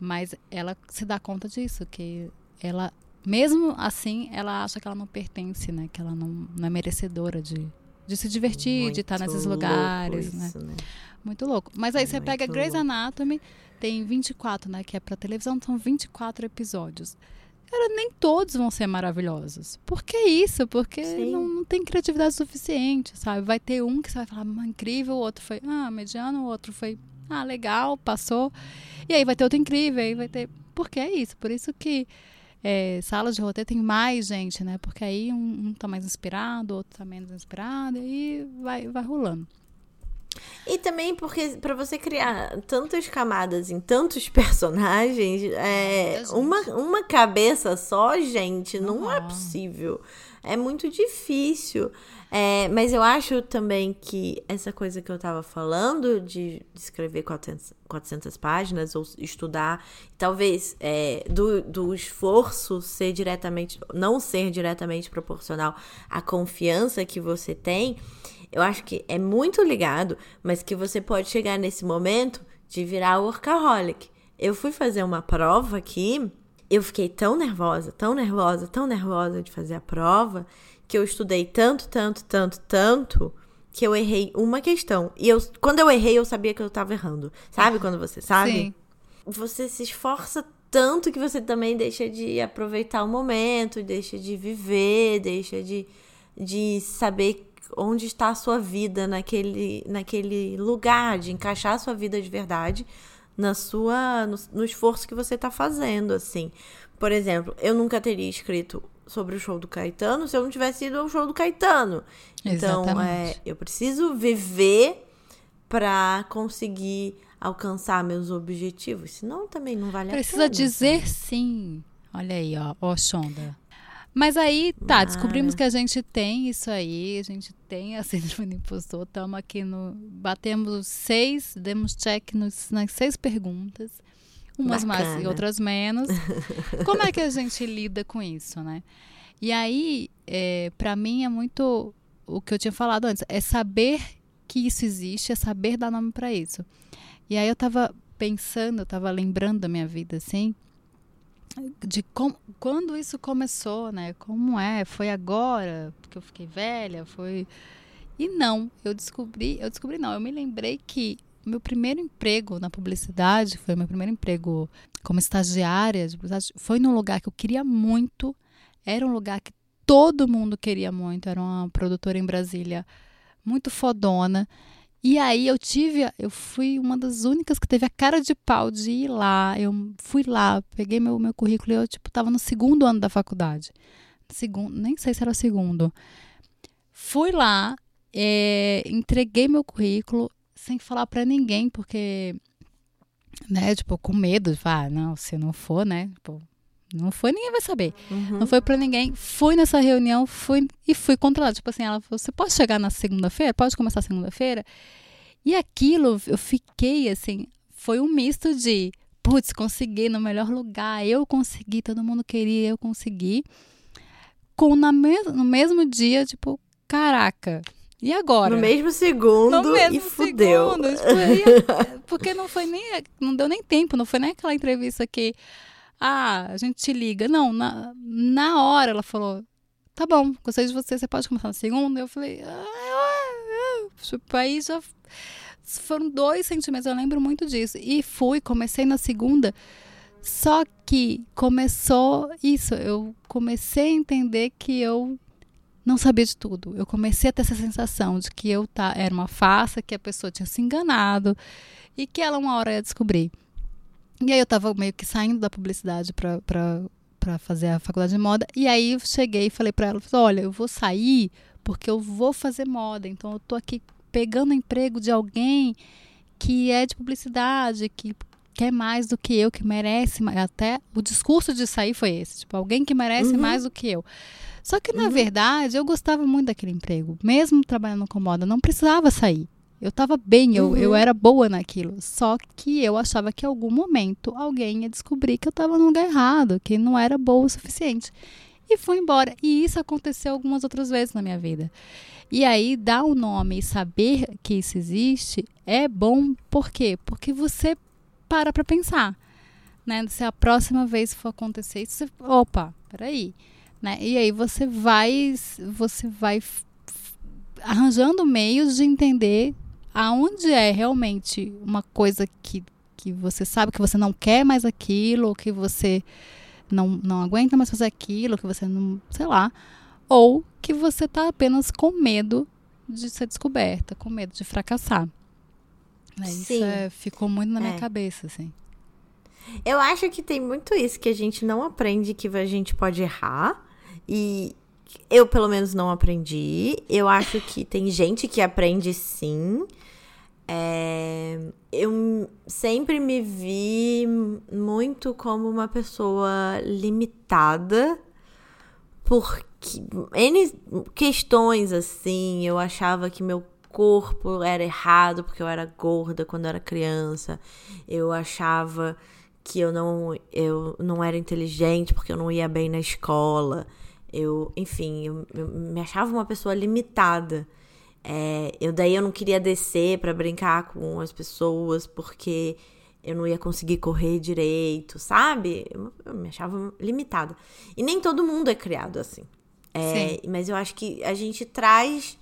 Mas ela se dá conta disso, que ela mesmo assim, ela acha que ela não pertence, né? Que ela não, não é merecedora de, de se divertir, Muito de estar nesses lugares, né? isso, né? Muito louco. Mas aí é você pega Grey's Anatomy, tem 24, né? Que é pra televisão, são 24 episódios. Cara, nem todos vão ser maravilhosos. Por que isso? Porque não, não, tem criatividade suficiente, sabe? Vai ter um que você vai falar, ah, incrível, o outro foi, ah, mediano, o outro foi, ah, legal, passou. E aí vai ter outro incrível, aí vai ter. Porque é isso. Por isso que é, salas de roteiro tem mais gente, né? Porque aí um, um tá mais inspirado, outro tá menos inspirado, e vai, vai rolando. E também porque para você criar tantas camadas em tantos [laughs] personagens, é, uma, uma cabeça só, gente, não, não é possível. É muito difícil. É, mas eu acho também que essa coisa que eu tava falando de, de escrever 400, 400 páginas ou estudar, talvez é, do, do esforço ser diretamente, não ser diretamente proporcional à confiança que você tem, eu acho que é muito ligado, mas que você pode chegar nesse momento de virar workaholic. Eu fui fazer uma prova aqui, eu fiquei tão nervosa, tão nervosa, tão nervosa de fazer a prova que eu estudei tanto, tanto, tanto, tanto, que eu errei uma questão. E eu, quando eu errei, eu sabia que eu tava errando. Sabe quando você sabe? Sim. Você se esforça tanto que você também deixa de aproveitar o momento, deixa de viver, deixa de, de saber onde está a sua vida naquele, naquele lugar, de encaixar a sua vida de verdade na sua no, no esforço que você está fazendo, assim. Por exemplo, eu nunca teria escrito sobre o show do Caetano se eu não tivesse ido ao show do Caetano. Então, é, eu preciso viver para conseguir alcançar meus objetivos, senão também não vale Precisa a pena. Precisa dizer sim. Olha aí, ó, ó Shonda. Mas aí, tá, descobrimos que a gente tem isso aí, a gente tem a síndrome do impostor, estamos aqui no. Batemos seis, demos check nos, nas seis perguntas umas Bacana. mais e outras menos. Como é que a gente lida com isso, né? E aí, é, para mim é muito o que eu tinha falado antes, é saber que isso existe, é saber dar nome para isso. E aí eu tava pensando, eu tava lembrando da minha vida assim, de com, quando isso começou, né? Como é? Foi agora que eu fiquei velha? Foi e não, eu descobri, eu descobri não, eu me lembrei que meu primeiro emprego na publicidade, foi meu primeiro emprego como estagiária de publicidade, foi num lugar que eu queria muito. Era um lugar que todo mundo queria muito. Era uma produtora em Brasília muito fodona. E aí eu tive, eu fui uma das únicas que teve a cara de pau de ir lá. Eu fui lá, peguei meu, meu currículo e eu, tipo, tava no segundo ano da faculdade. Segundo, nem sei se era segundo. Fui lá, é, entreguei meu currículo, sem falar para ninguém, porque, né, tipo, com medo de ah, não, se não for, né, tipo, não foi, ninguém vai saber. Uhum. Não foi para ninguém. Fui nessa reunião, fui e fui controlada. Tipo assim, ela falou: você pode chegar na segunda-feira? Pode começar segunda-feira? E aquilo, eu fiquei assim, foi um misto de putz, consegui no melhor lugar, eu consegui, todo mundo queria, eu consegui. Com na me no mesmo dia, tipo, caraca, e agora? No mesmo segundo no mesmo e fudeu. Segundo, tipo, porque não foi nem. Não deu nem tempo, não foi nem aquela entrevista que. Ah, a gente te liga. Não, na, na hora ela falou: tá bom, gostei de você, você pode começar na segunda? Eu falei: ah, tipo, aí já. Foram dois sentimentos, eu lembro muito disso. E fui, comecei na segunda. Só que começou isso, eu comecei a entender que eu não sabia de tudo. Eu comecei a ter essa sensação de que eu tá, era uma farsa, que a pessoa tinha se enganado e que ela uma hora ia descobrir. E aí eu estava meio que saindo da publicidade para fazer a faculdade de moda. E aí eu cheguei e falei para ela: olha, eu vou sair porque eu vou fazer moda. Então eu tô aqui pegando emprego de alguém que é de publicidade, que quer mais do que eu, que merece. Até o discurso de sair foi esse: tipo, alguém que merece uhum. mais do que eu. Só que, na uhum. verdade, eu gostava muito daquele emprego. Mesmo trabalhando com moda, não precisava sair. Eu estava bem, eu, uhum. eu era boa naquilo. Só que eu achava que em algum momento alguém ia descobrir que eu estava no lugar errado, que não era boa o suficiente. E fui embora. E isso aconteceu algumas outras vezes na minha vida. E aí, dar o um nome e saber que isso existe é bom. Por quê? Porque você para para pensar. Né? Se a próxima vez for acontecer, você, opa, peraí. Né? E aí você vai, você vai arranjando meios de entender aonde é realmente uma coisa que, que você sabe que você não quer mais aquilo, ou que você não, não aguenta mais fazer aquilo, que você não, sei lá, ou que você está apenas com medo de ser descoberta, com medo de fracassar. Né? Isso é, ficou muito na minha é. cabeça, assim. Eu acho que tem muito isso, que a gente não aprende que a gente pode errar, e eu, pelo menos, não aprendi. Eu acho que tem gente que aprende sim. É, eu sempre me vi muito como uma pessoa limitada, porque N questões assim, eu achava que meu corpo era errado porque eu era gorda quando eu era criança. Eu achava que eu não, eu não era inteligente porque eu não ia bem na escola. Eu, enfim, eu, eu me achava uma pessoa limitada. É, eu daí eu não queria descer para brincar com as pessoas porque eu não ia conseguir correr direito, sabe? Eu, eu me achava limitada. E nem todo mundo é criado assim. É, mas eu acho que a gente traz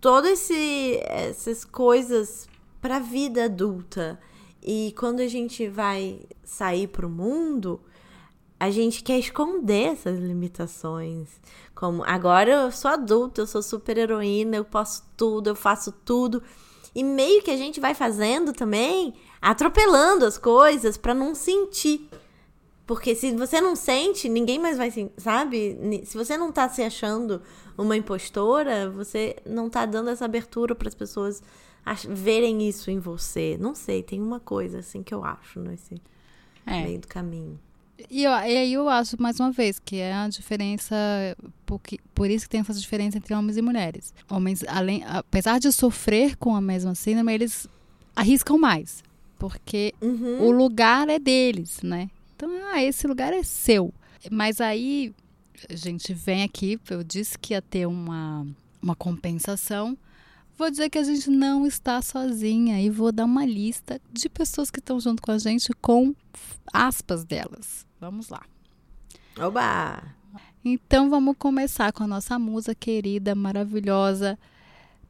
todas essas coisas para a vida adulta. E quando a gente vai sair para o mundo, a gente quer esconder essas limitações. Como agora eu sou adulta, eu sou super heroína, eu posso tudo, eu faço tudo. E meio que a gente vai fazendo também, atropelando as coisas para não sentir. Porque se você não sente, ninguém mais vai sentir, sabe? Se você não tá se achando uma impostora, você não tá dando essa abertura para as pessoas verem isso em você. Não sei, tem uma coisa assim que eu acho nesse é. meio do caminho. E, eu, e aí eu acho, mais uma vez, que é a diferença. Porque, por isso que tem essa diferença entre homens e mulheres. Homens, além, apesar de sofrer com a mesma síndrome, eles arriscam mais. Porque uhum. o lugar é deles, né? Então, ah, esse lugar é seu. Mas aí, a gente vem aqui, eu disse que ia ter uma, uma compensação. Vou dizer que a gente não está sozinha e vou dar uma lista de pessoas que estão junto com a gente com aspas delas. Vamos lá. Oba! Então vamos começar com a nossa musa querida, maravilhosa,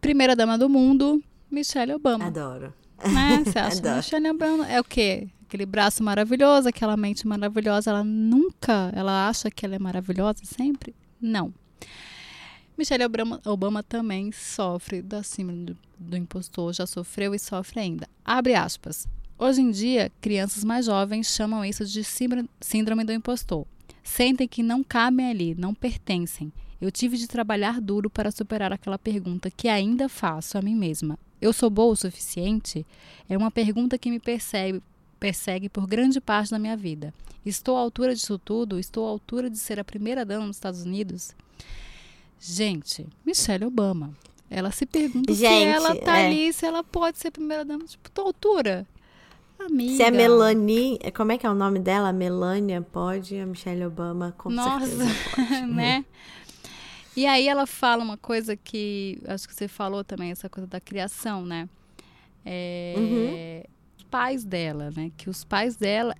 primeira dama do mundo, Michelle Obama. Adoro. Né? [laughs] Você acha que Michelle Obama é o quê? Aquele braço maravilhoso, aquela mente maravilhosa, ela nunca, ela acha que ela é maravilhosa sempre? Não. Michelle Obama, Obama também sofre da síndrome do, do impostor, já sofreu e sofre ainda. Abre aspas. Hoje em dia, crianças mais jovens chamam isso de síndrome do impostor. Sentem que não cabem ali, não pertencem. Eu tive de trabalhar duro para superar aquela pergunta que ainda faço a mim mesma. Eu sou boa o suficiente? É uma pergunta que me persegue, persegue por grande parte da minha vida. Estou à altura disso tudo? Estou à altura de ser a primeira dama nos Estados Unidos? Gente, Michelle Obama. Ela se pergunta Gente, se ela tá é. ali, se ela pode ser primeira dama, tipo, tua altura. Amiga. Se a Melanie. Como é que é o nome dela? Melania pode, a Michelle Obama com Nossa, certeza [laughs] né? E aí ela fala uma coisa que acho que você falou também, essa coisa da criação, né? É, Uhum. Os pais dela, né? Que os pais dela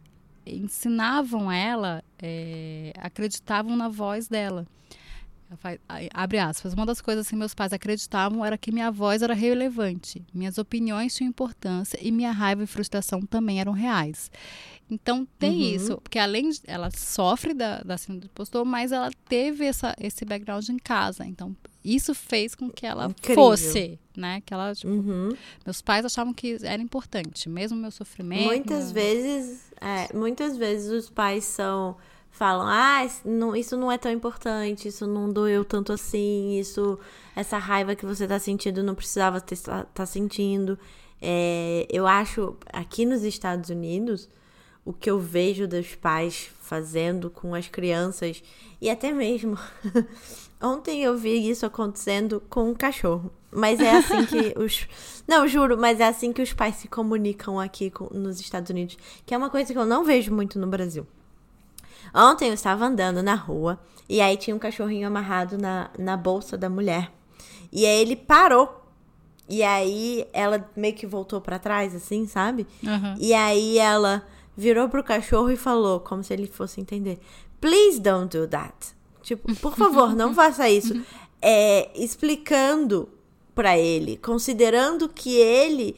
ensinavam ela, é, acreditavam na voz dela. Faz- Abre aspas. Uma das coisas que meus pais acreditavam era que minha voz era relevante, minhas opiniões tinham importância e minha raiva e frustração também eram reais. Então tem Uhum. isso, porque além de ela sofre da, da síndrome do impostor, mas ela teve essa, esse background em casa. Então isso fez com que ela Incrível. fosse, né? Que ela, tipo, Uhum. meus pais achavam que era importante, mesmo meu sofrimento. Muitas meu- vezes, é, muitas vezes os pais são falam, ah, isso não, é tão importante, isso não doeu tanto assim, isso, essa raiva que você tá sentindo não precisava tá, tá sentindo. É, eu acho aqui nos Estados Unidos o que eu vejo dos pais fazendo com as crianças e até mesmo [laughs] ontem eu vi isso acontecendo com um cachorro. Mas é assim que [laughs] os. Não, juro, mas é assim que os pais se comunicam aqui com- nos Estados Unidos. Que é uma coisa que eu não vejo muito no Brasil. Ontem eu estava andando na rua e aí tinha um cachorrinho amarrado na, na bolsa da mulher. E aí ele parou. E aí ela meio que voltou pra trás, assim, sabe? Aham. E aí ela virou pro cachorro e falou, como se ele fosse entender: Please don't do that. Tipo, por favor, não [laughs] faça isso. É, explicando pra ele, considerando que ele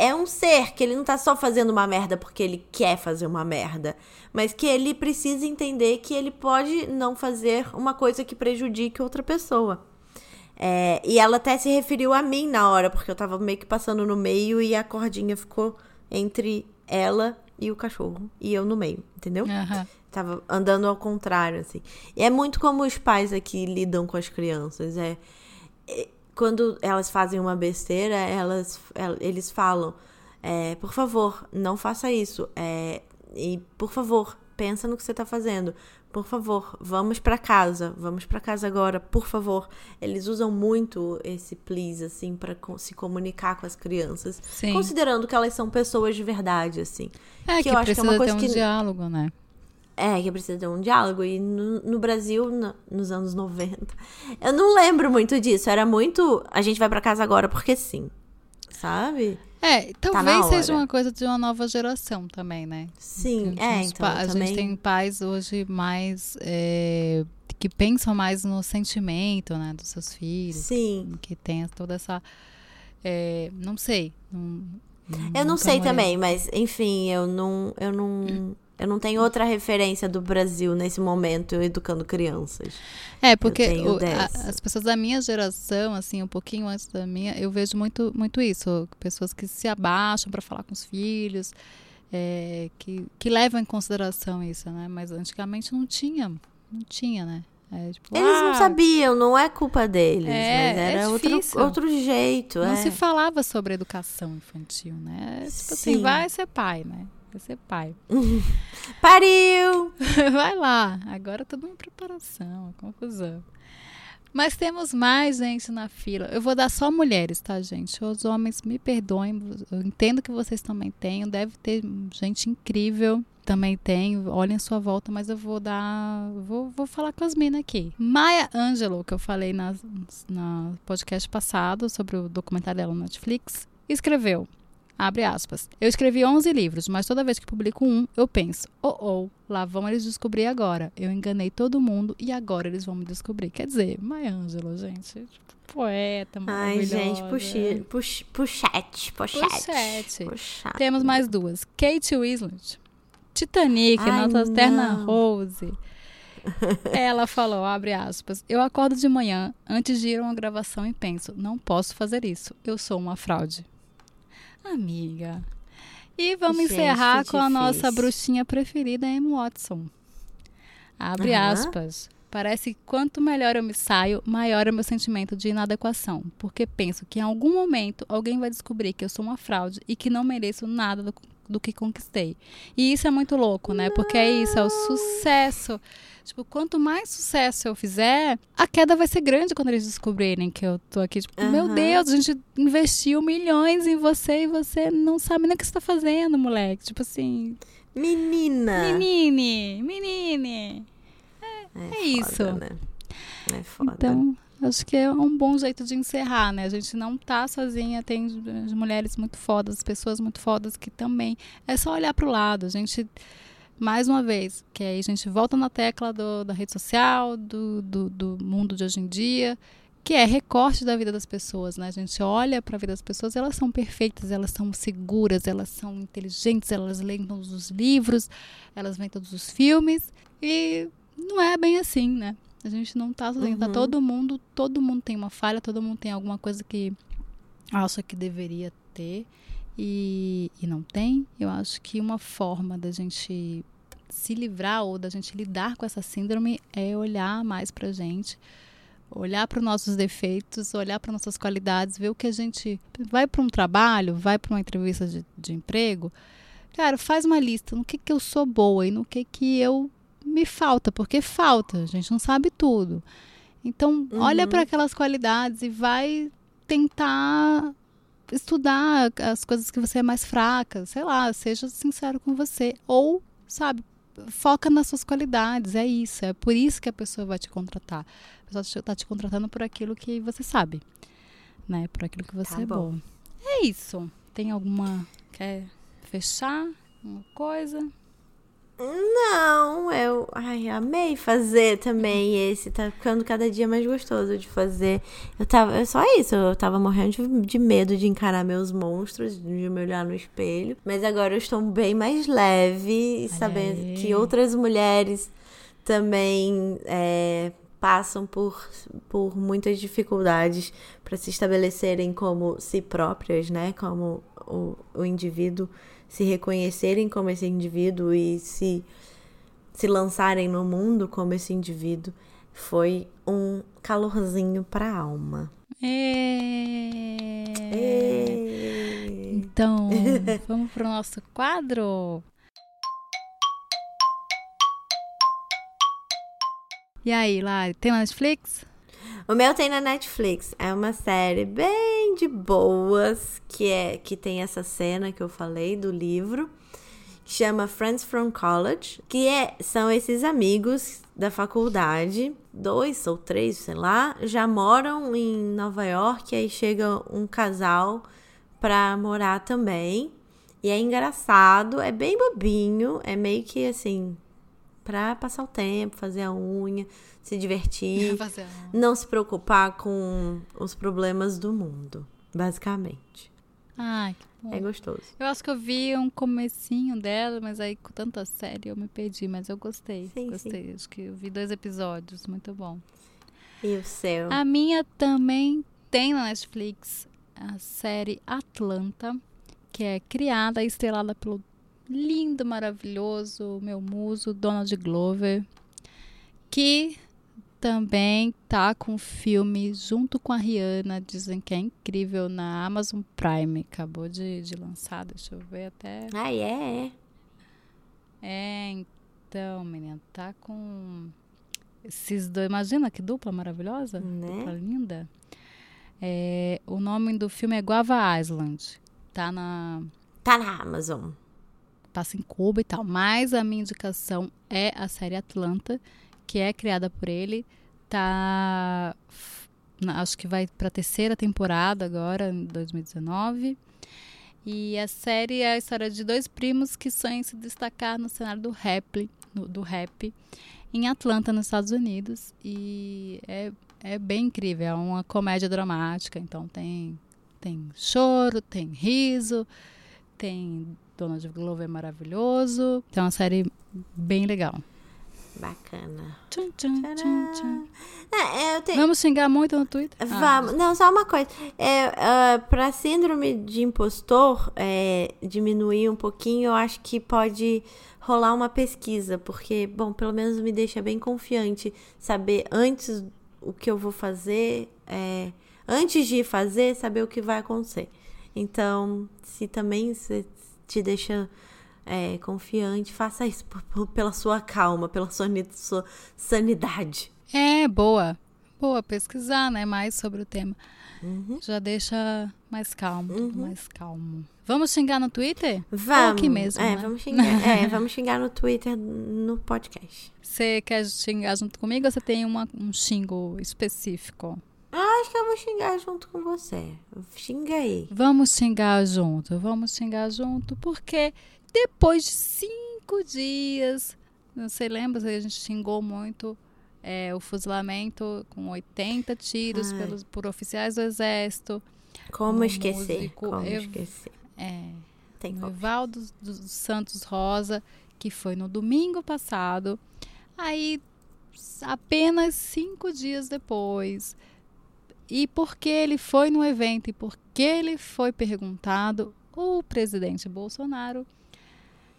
é um ser, que ele não tá só fazendo uma merda porque ele quer fazer uma merda, mas que ele precisa entender que ele pode não fazer uma coisa que prejudique outra pessoa. É, e ela até se referiu a mim na hora, porque eu tava meio que passando no meio e a cordinha ficou entre ela e o cachorro. E eu no meio, entendeu? Aham. Tava andando ao contrário, assim. E é muito como os pais aqui lidam com as crianças. É, é, quando elas fazem uma besteira, elas, el- eles falam: é, por favor, não faça isso. É, e por favor, pensa no que você tá fazendo. Por favor, vamos pra casa. Vamos pra casa agora, por favor. Eles usam muito esse please, assim, co- se comunicar com as crianças. Sim. Considerando que elas são pessoas de verdade, assim. É, que que, eu acho que é uma coisa ter um que- diálogo, né? É, que precisa ter um diálogo. E no, no Brasil, no- nos anos 90, eu não lembro muito disso. Era muito. A gente vai pra casa agora porque sim. Sabe? É, Tá talvez seja hora. uma coisa de uma nova geração também, né? Sim, é, então. a também... gente tem pais hoje mais é, que pensam mais no sentimento, né, dos seus filhos, Sim. que tem toda essa, é, não sei. Não, Eu não sei também, mas enfim, eu não. Eu não. Eu não tenho outra referência do Brasil nesse momento educando crianças. É, porque o- a- as pessoas da minha geração, assim, um pouquinho antes da minha, eu vejo muito, muito isso. Pessoas que se abaixam para falar com os filhos, é, que, que levam em consideração isso, né? Mas antigamente não tinha, não tinha, né? É, tipo, Eles não ah, sabiam, não é culpa deles, É, mas é era outro, difícil. outro jeito. Não é. se falava sobre educação infantil, né? Tipo assim, Sim. vai ser pai, né? Vai ser pai. [laughs] Pariu! [laughs] Vai lá. Agora tudo uma preparação, confusão. Mas temos mais gente na fila. Eu vou dar só mulheres, tá, gente? Os homens me perdoem. Eu entendo que vocês também tenham. Deve ter gente incrível. Também tem. Olhem a sua volta, mas eu vou dar. Vou, vou falar com as minas aqui. Maya Angelou, que eu falei na, na podcast passado sobre o documentário dela no Netflix, escreveu. Abre aspas. Eu escrevi 11 livros, mas toda vez que publico um, eu penso: oh, oh, lá vão eles descobrir agora. Eu enganei todo mundo e agora eles vão me descobrir. Quer dizer, Maya Angelou, gente, tipo, poeta, Ai, maravilhosa. gente, puxi, pux, puxete, pochete. Puxete. Puxate. Temos mais duas. Kate Winslet. Titanic, Ai, nossa eterna não. Rose. [laughs] Ela falou, abre aspas, eu acordo de manhã antes de ir a uma gravação e penso, não posso fazer isso, eu sou uma fraude. Amiga. E vamos Gente, encerrar com a nossa bruxinha preferida, Emma Watson. Abre Aham. aspas. Parece que quanto melhor eu me saio, maior é o meu sentimento de inadequação, porque penso que em algum momento alguém vai descobrir que eu sou uma fraude e que não mereço nada do, do que conquistei. E isso é muito louco, né? Porque é isso, é o sucesso. Tipo, quanto mais sucesso eu fizer, a queda vai ser grande quando eles descobrirem que eu tô aqui. Tipo, uhum. meu Deus, a gente investiu milhões em você e você não sabe nem o que você tá fazendo, moleque. Tipo assim. Menina! Menine! Menine! É, é, é isso. Né? É foda. Então, acho que é um bom jeito de encerrar, né? A gente não tá sozinha, tem mulheres muito fodas, pessoas muito fodas que também. É só olhar pro lado. A gente mais uma vez, que aí a gente volta na tecla do, da rede social, do, do, do, mundo de hoje em dia, que é recorte da vida das pessoas, né? A gente olha para a vida das pessoas, elas são perfeitas, elas são seguras, elas são inteligentes, elas leem todos os livros, elas veem todos os filmes e não é bem assim, né? A gente não tá sozinho, tá uhum. tá todo mundo, todo mundo tem uma falha, todo mundo tem alguma coisa que acha que deveria ter e, e não tem. Eu acho que uma forma da gente se livrar ou da gente lidar com essa síndrome é olhar mais pra gente, olhar para os nossos defeitos, olhar para nossas qualidades, ver o que a gente vai para um trabalho, vai para uma entrevista de, de, emprego, cara, faz uma lista no que que eu sou boa e no que que eu me falta, porque falta, a gente não sabe tudo. Então, uhum. olha para aquelas qualidades e vai tentar estudar as coisas que você é mais fraca, sei lá, seja sincero com você ou, sabe, foca nas suas qualidades, é isso, é por isso que a pessoa vai te contratar. A pessoa está te contratando por aquilo que você sabe, né? Por aquilo que você tá é bom. bom. É isso. Tem alguma quer fechar uma coisa? Não, eu ai, amei fazer também esse. Tá ficando cada dia mais gostoso de fazer. Eu tava. É só isso, eu tava morrendo de, de, medo de encarar meus monstros, de me olhar no espelho. Mas agora eu estou bem mais leve, sabendo que outras mulheres também é, passam por, por muitas dificuldades para se estabelecerem como si próprias, né? Como o, o indivíduo se reconhecerem como esse indivíduo e se, se lançarem no mundo como esse indivíduo foi um calorzinho para a alma. É... É... Então, [laughs] vamos para o nosso quadro? E aí, lá, tem Netflix? O meu tem na Netflix. É uma série bem de boas, que é que tem essa cena que eu falei do livro, que chama Friends from College, que é, são esses amigos da faculdade, dois ou três, sei lá, já moram em Nova York, aí chega um casal pra morar também. E é engraçado, é bem bobinho, é meio que assim, pra passar o tempo, fazer a unha se divertir, [laughs] não se preocupar com os problemas do mundo, basicamente. Ai, que bom. É gostoso. Eu acho que eu vi um comecinho dela, mas aí com tanta série eu me perdi, mas eu gostei. Sim, gostei. Sim. Acho que eu vi dois episódios, muito bom. E o seu? A minha também tem na Netflix a série Atlanta, que é criada e estrelada pelo lindo, maravilhoso meu muso Donald Glover, que também tá com filme junto com a Rihanna, dizem que é incrível na Amazon Prime. Acabou de, de lançar, deixa eu ver até. Ah, é? É, então, menina, tá com esses dois. Imagina que dupla maravilhosa, né? dupla linda. É, o nome do filme é Guava Island. Tá na. Tá na Amazon. Passa em Cuba e tal. Mas a minha indicação é a série Atlanta que é criada por ele, tá acho que vai para a terceira temporada agora, em 2019. E a série é a história de dois primos que sonham se destacar no cenário do rap, no, do rap em Atlanta, nos Estados Unidos. E é, é bem incrível, é uma comédia dramática, então tem, tem choro, tem riso, tem Donald Glover maravilhoso. Então é uma série bem legal. Bacana. Tchum, tchum, tchum. É, te... Vamos xingar muito no Twitter? Vamos. Ah. Não, só uma coisa. É, uh, para síndrome de impostor é, diminuir um pouquinho, eu acho que pode rolar uma pesquisa, porque, bom, pelo menos me deixa bem confiante saber antes o que eu vou fazer, é, antes de fazer, saber o que vai acontecer. Então, se também se te deixa é, confiante, faça isso pela sua calma, pela sua, sua sanidade. É, boa. Boa pesquisar, né? Mais sobre o tema. Uhum. Já deixa mais calmo, uhum. mais calmo. Vamos xingar no Twitter? Vamos. Ou aqui mesmo. É, né? vamos xingar. [laughs] é, vamos xingar no Twitter, no podcast. Você quer xingar junto comigo ou você tem uma, um xingo específico? Ah, acho que eu vou xingar junto com você. Xinga aí. Vamos xingar junto, vamos xingar junto, porque depois de cinco dias, você lembra, a gente xingou muito é, o fuzilamento com 80 tiros pelos, por oficiais do exército. Como esquecer? Músico, Como eu, esquecer? É, Tem o Evaldo dos Santos Rosa, que foi no domingo passado. Aí, apenas cinco dias depois, e porque ele foi no evento e porque ele foi perguntado, o presidente Bolsonaro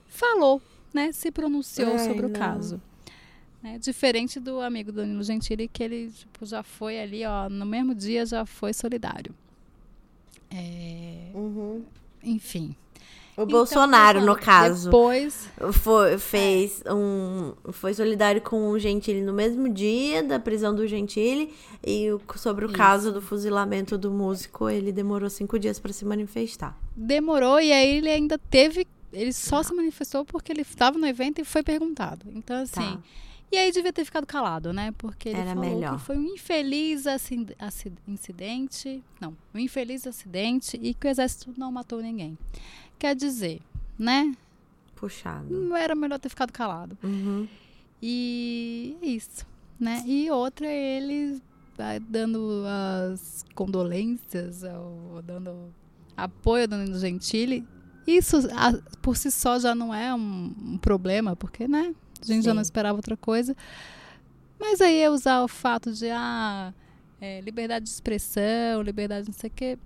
falou, né, se pronunciou Ai, sobre não. o caso. Né? Diferente do amigo Danilo Gentili, que ele tipo, já foi ali, ó, no mesmo dia já foi solidário. É... Uhum. Enfim. O então, Bolsonaro, no caso. Depois. Foi, fez é. um. Foi solidário com o Gentili no mesmo dia da prisão do Gentili. E sobre o Isso. caso do fuzilamento do músico, ele demorou cinco dias para se manifestar. Demorou, e aí ele ainda teve. Ele só Não. se manifestou porque ele estava no evento e foi perguntado. Então, assim. Tá. E aí devia ter ficado calado, né? Porque ele Era falou melhor. que foi um infeliz incidente. Não, um infeliz acidente e que o exército não matou ninguém. Quer dizer, né? Puxado. Não era melhor ter ficado calado. Uhum. E é isso, né? E outra, ele dando as condolências, ou dando apoio ao Danilo Gentili. Isso por si só já não é um, um problema, porque, né? A gente Sim. já não esperava outra coisa. Mas aí é usar o fato de, ah, é, liberdade de expressão, liberdade não sei o quê.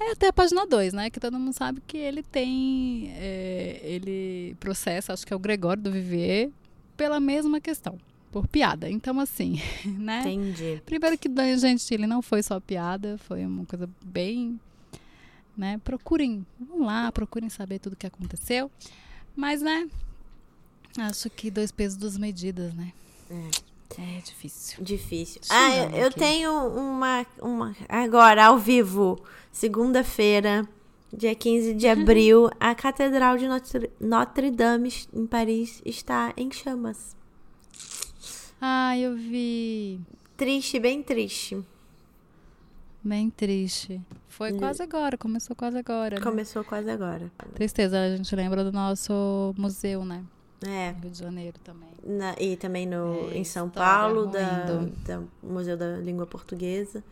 É até a página 2, né? Que todo mundo sabe que ele tem. É, ele processa, acho que é o Gregório do Vivier, pela mesma questão. Por piada. Então, assim, [laughs] né? Entendi. Primeiro que Dani Gentili não foi só piada, foi uma coisa bem. Né? Procurem, vão lá, procurem saber tudo o que aconteceu. Mas, né, Acho que dois pesos, duas medidas, né? É. É difícil. Difícil. ah, eu, eu tenho uma, uma. Agora, ao vivo, segunda-feira, dia 15 de abril, a Catedral de Notre, Notre Dame, em Paris, está em chamas. Ah, eu vi. Triste, bem triste. Bem triste. Foi quase agora, começou quase agora. Né? Começou quase agora. Tristeza, a gente lembra do nosso museu, né? É. Rio de Janeiro também. Na, e também no, é, em São Paulo, da, da, Museu da Língua Portuguesa.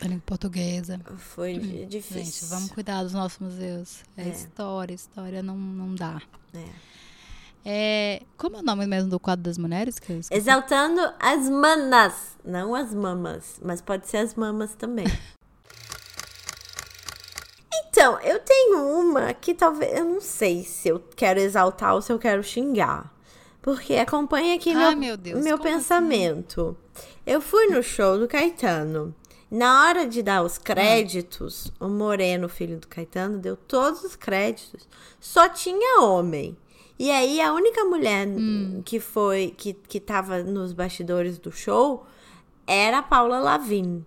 Da língua portuguesa. Foi hum, difícil. Gente, vamos cuidar dos nossos museus. É, é. história, história não, não dá. É. É, como é o nome mesmo do quadro das mulheres? Que Exaltando as manas, não as mamas, mas pode ser as mamas também. [laughs] Então, eu tenho uma que talvez. Eu não sei se eu quero exaltar ou se eu quero xingar. Porque acompanha aqui Ai, meu, meu, Deus, meu pensamento. Assim? Eu fui no show do Caetano. Na hora de dar os créditos, o Moreno, filho do Caetano, deu todos os créditos. Só tinha homem. E aí a única mulher hum. que foi que, que tava nos bastidores do show era a Paula Lavigne.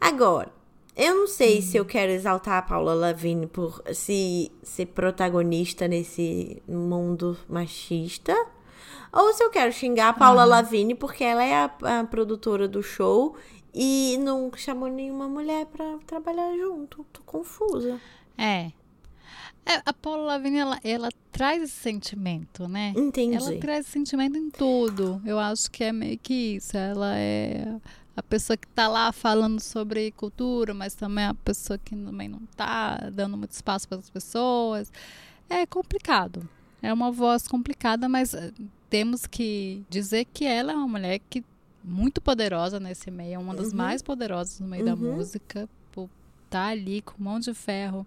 Agora, eu não sei se eu uhum. quero exaltar a Paula Lavigne por se ser protagonista nesse mundo machista. Ou se eu quero xingar a Paula. Lavigne porque ela é a, a, produtora do show e não chamou nenhuma mulher para trabalhar junto. Tô confusa. É. é a Paula Lavigne, ela, ela traz esse sentimento, né? Entendi. Ela traz esse sentimento em tudo. Eu acho que é meio que isso. Ela é a pessoa que está lá falando sobre cultura, mas também a pessoa que também não está dando muito espaço para as pessoas. É complicado. É uma voz complicada, mas eh, temos que dizer que ela é uma mulher que muito poderosa nesse meio, é uma das uhum. mais poderosas no meio uhum. da música, por estar tá ali com mão de ferro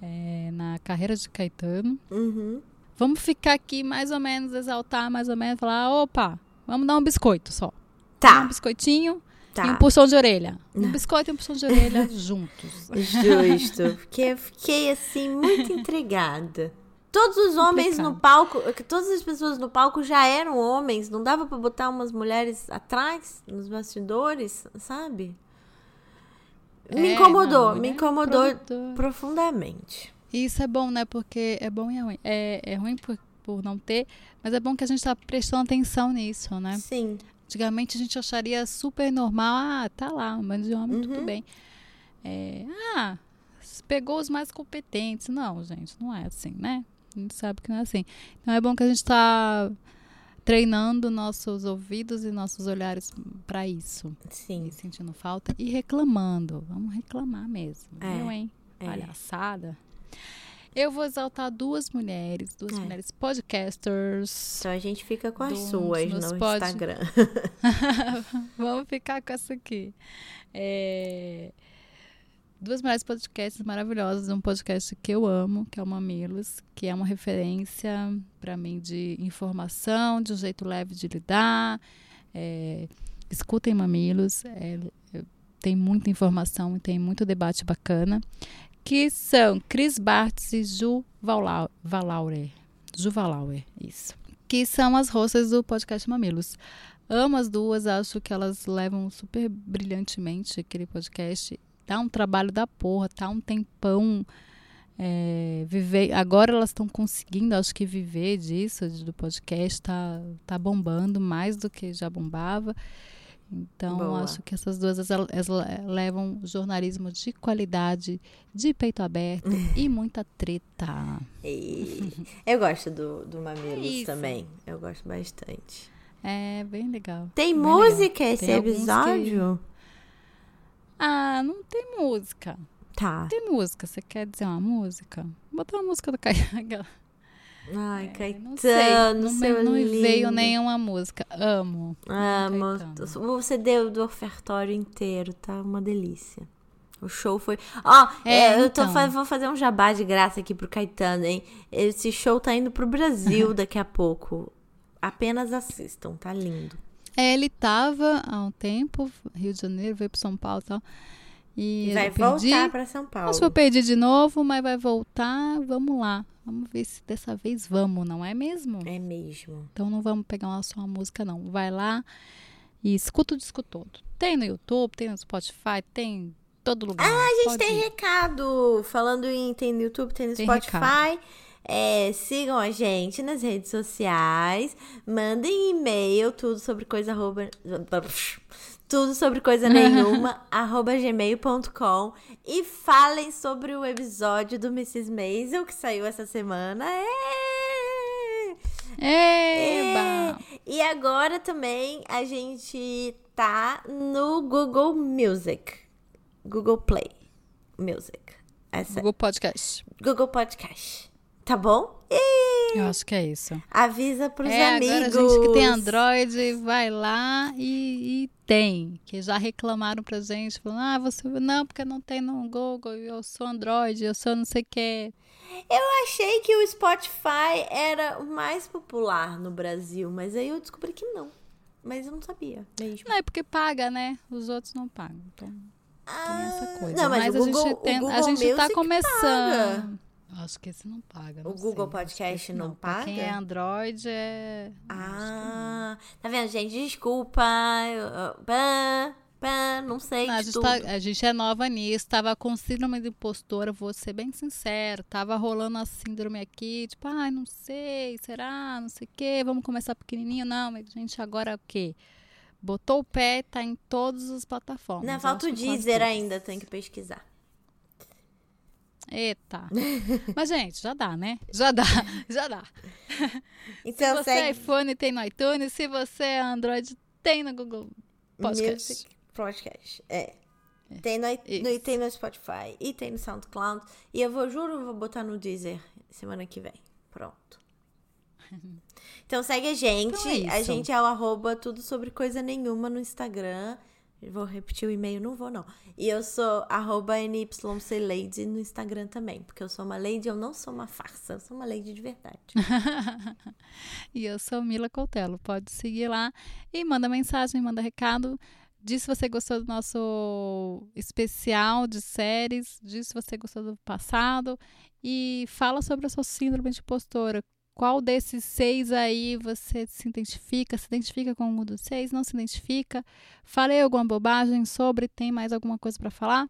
é, na carreira de Caetano. Uhum. Vamos ficar aqui mais ou menos, exaltar mais ou menos, falar, opa, vamos dar um biscoito só. Tá. Um biscoitinho Tá. Puxão de orelha. Um biscoito e um puxão de orelha [laughs] juntos. Justo. [laughs] Porque fiquei, assim, muito intrigada. Todos os homens no palco, todas as pessoas no palco já eram homens. Não dava para botar umas mulheres atrás, nos bastidores, sabe? Me é, incomodou, não, me incomodou produtor. profundamente. Isso é bom, né? Porque é bom e é ruim. É, é ruim por, por não ter, mas é bom que a gente está prestando atenção nisso, né? Sim. Antigamente a gente acharia super normal, ah, tá lá, bando de homem, uhum. tudo bem. É, ah, pegou os mais competentes. Não, gente, não é assim, né? A gente sabe que não é assim. Então é bom que a gente está treinando nossos ouvidos e nossos olhares para isso. Sim. E sentindo falta e reclamando. Vamos reclamar mesmo. É, viu, hein? É. Palhaçada. Eu vou exaltar duas mulheres, duas é. mulheres podcasters. Então a gente fica com as suas no pod... Instagram. [laughs] Vamos ficar com essa aqui. É... Duas mulheres podcasts maravilhosas, um podcast que eu amo, que é o Mamilos, que é uma referência para mim de informação, de um jeito leve de lidar. É... Escutem Mamilos, é... tem muita informação e tem muito debate bacana que são Chris Bartz e Ju Valauer. Ju Valauer, isso. Que são as hosts do podcast Mamilos. Amo as duas, acho que elas levam super brilhantemente aquele podcast. Dá um trabalho da porra, tá um tempão. É, viver, agora elas estão conseguindo, acho que viver disso, do podcast, tá, tá bombando mais do que já bombava. Então, Boa. acho que essas duas elas levam jornalismo de qualidade, de peito aberto [laughs] e muita treta. E eu gosto do, do Mamilos é também. Eu gosto bastante. É bem legal. Tem bem música legal. esse tem episódio? Que... Ah, não tem música. Tá. Tem música. Você quer dizer uma música? Botar uma música do Caio. Ai, é, Caetano, não sei, não, me, não me veio nenhuma música. Amo. Amo. O CD do ofertório inteiro, tá uma delícia. O show foi. Ó, oh, é, eu tô, então. vou fazer um jabá de graça aqui pro Caetano, hein? Esse show tá indo pro Brasil [laughs] daqui a pouco. Apenas assistam, tá lindo. É, ele tava há um tempo, Rio de Janeiro, veio pro São Paulo e tal. E vai voltar para São Paulo. Eu perdi de novo, mas vai voltar. Vamos lá. Vamos ver se dessa vez vamos, não é mesmo? É mesmo. Então não vamos pegar uma só uma música, não. Vai lá e escuta o disco todo. Tem no YouTube, tem no Spotify, tem todo lugar. Ah, a gente tem ir. recado. Falando em tem no YouTube, tem no tem Spotify. É, sigam a gente nas redes sociais. Mandem e-mail, tudo sobre coisa arroba tudo sobre coisa nenhuma, [laughs] arroba gmail.com e falem sobre o episódio do Mrs. Maisel que saiu essa semana. É! Eba! E agora também a gente tá no Google Music. Google Play Music. Essa. Google Podcast. Google Podcast. Tá bom? E... Eu acho que é isso. Avisa pros é, amigos. Agora a gente que tem Android vai lá e, e, tem. Que já reclamaram pra gente, falando, ah, você não, porque não tem no Google, eu sou Android, eu sou não sei o que. Eu achei que o Spotify era o mais popular no Brasil, mas aí eu descobri que não. Mas eu não sabia mesmo. Não, é porque paga, né? Os outros não pagam. Então, ah, tem essa coisa. Não, mas, mas a, gente tem, a gente tá começando. Paga. Acho que esse não paga. Não o Google sei, Podcast não, não paga? quem é Android é. Ah, tá vendo, gente? Desculpa. Pã, pã, não sei. Não, a, gente tá, a, gente é nova nisso. Tava com síndrome de impostora, vou ser bem sincero. Tava rolando a síndrome aqui, tipo, ai, ah, não sei, será? Não sei o quê. Vamos começar pequenininho? Não, mas gente, agora o quê? Botou o pé, tá em todas as plataformas. Não, falta o Deezer ainda, tem que pesquisar. Eita. [laughs] Mas, gente, já dá, né? Já dá, [laughs] já dá. Então, se você segue... é iPhone, tem no iTunes. Se você é Android, tem no Google Podcast. Music Podcast, é. é. Tem no, no, tem no Spotify e tem no SoundCloud. E eu vou, juro, vou botar no Deezer semana que vem. Pronto. [laughs] Então segue a gente. Então é a gente é o arroba tudo sobre coisa nenhuma no Instagram. Vou repetir o e-mail, não vou não. E eu sou arroba no Instagram também, porque eu sou uma lady, eu não sou uma farsa, eu sou uma lady de verdade. [laughs] e eu sou Mila Coutelo, pode seguir lá e manda mensagem, manda recado. Diz se você gostou do nosso especial de séries, diz se você gostou do passado e fala sobre a sua síndrome de impostora. Qual desses seis aí você se identifica? Se identifica com algum dos seis? Não se identifica? Falei alguma bobagem sobre? Tem mais alguma coisa para falar?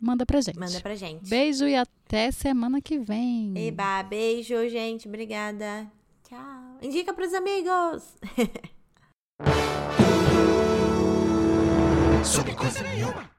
Manda pra gente. Manda pra gente. Beijo e até semana que vem. Eba, beijo, gente. Obrigada. Tchau. Indica pros amigos. [laughs] sobre coisa nenhuma.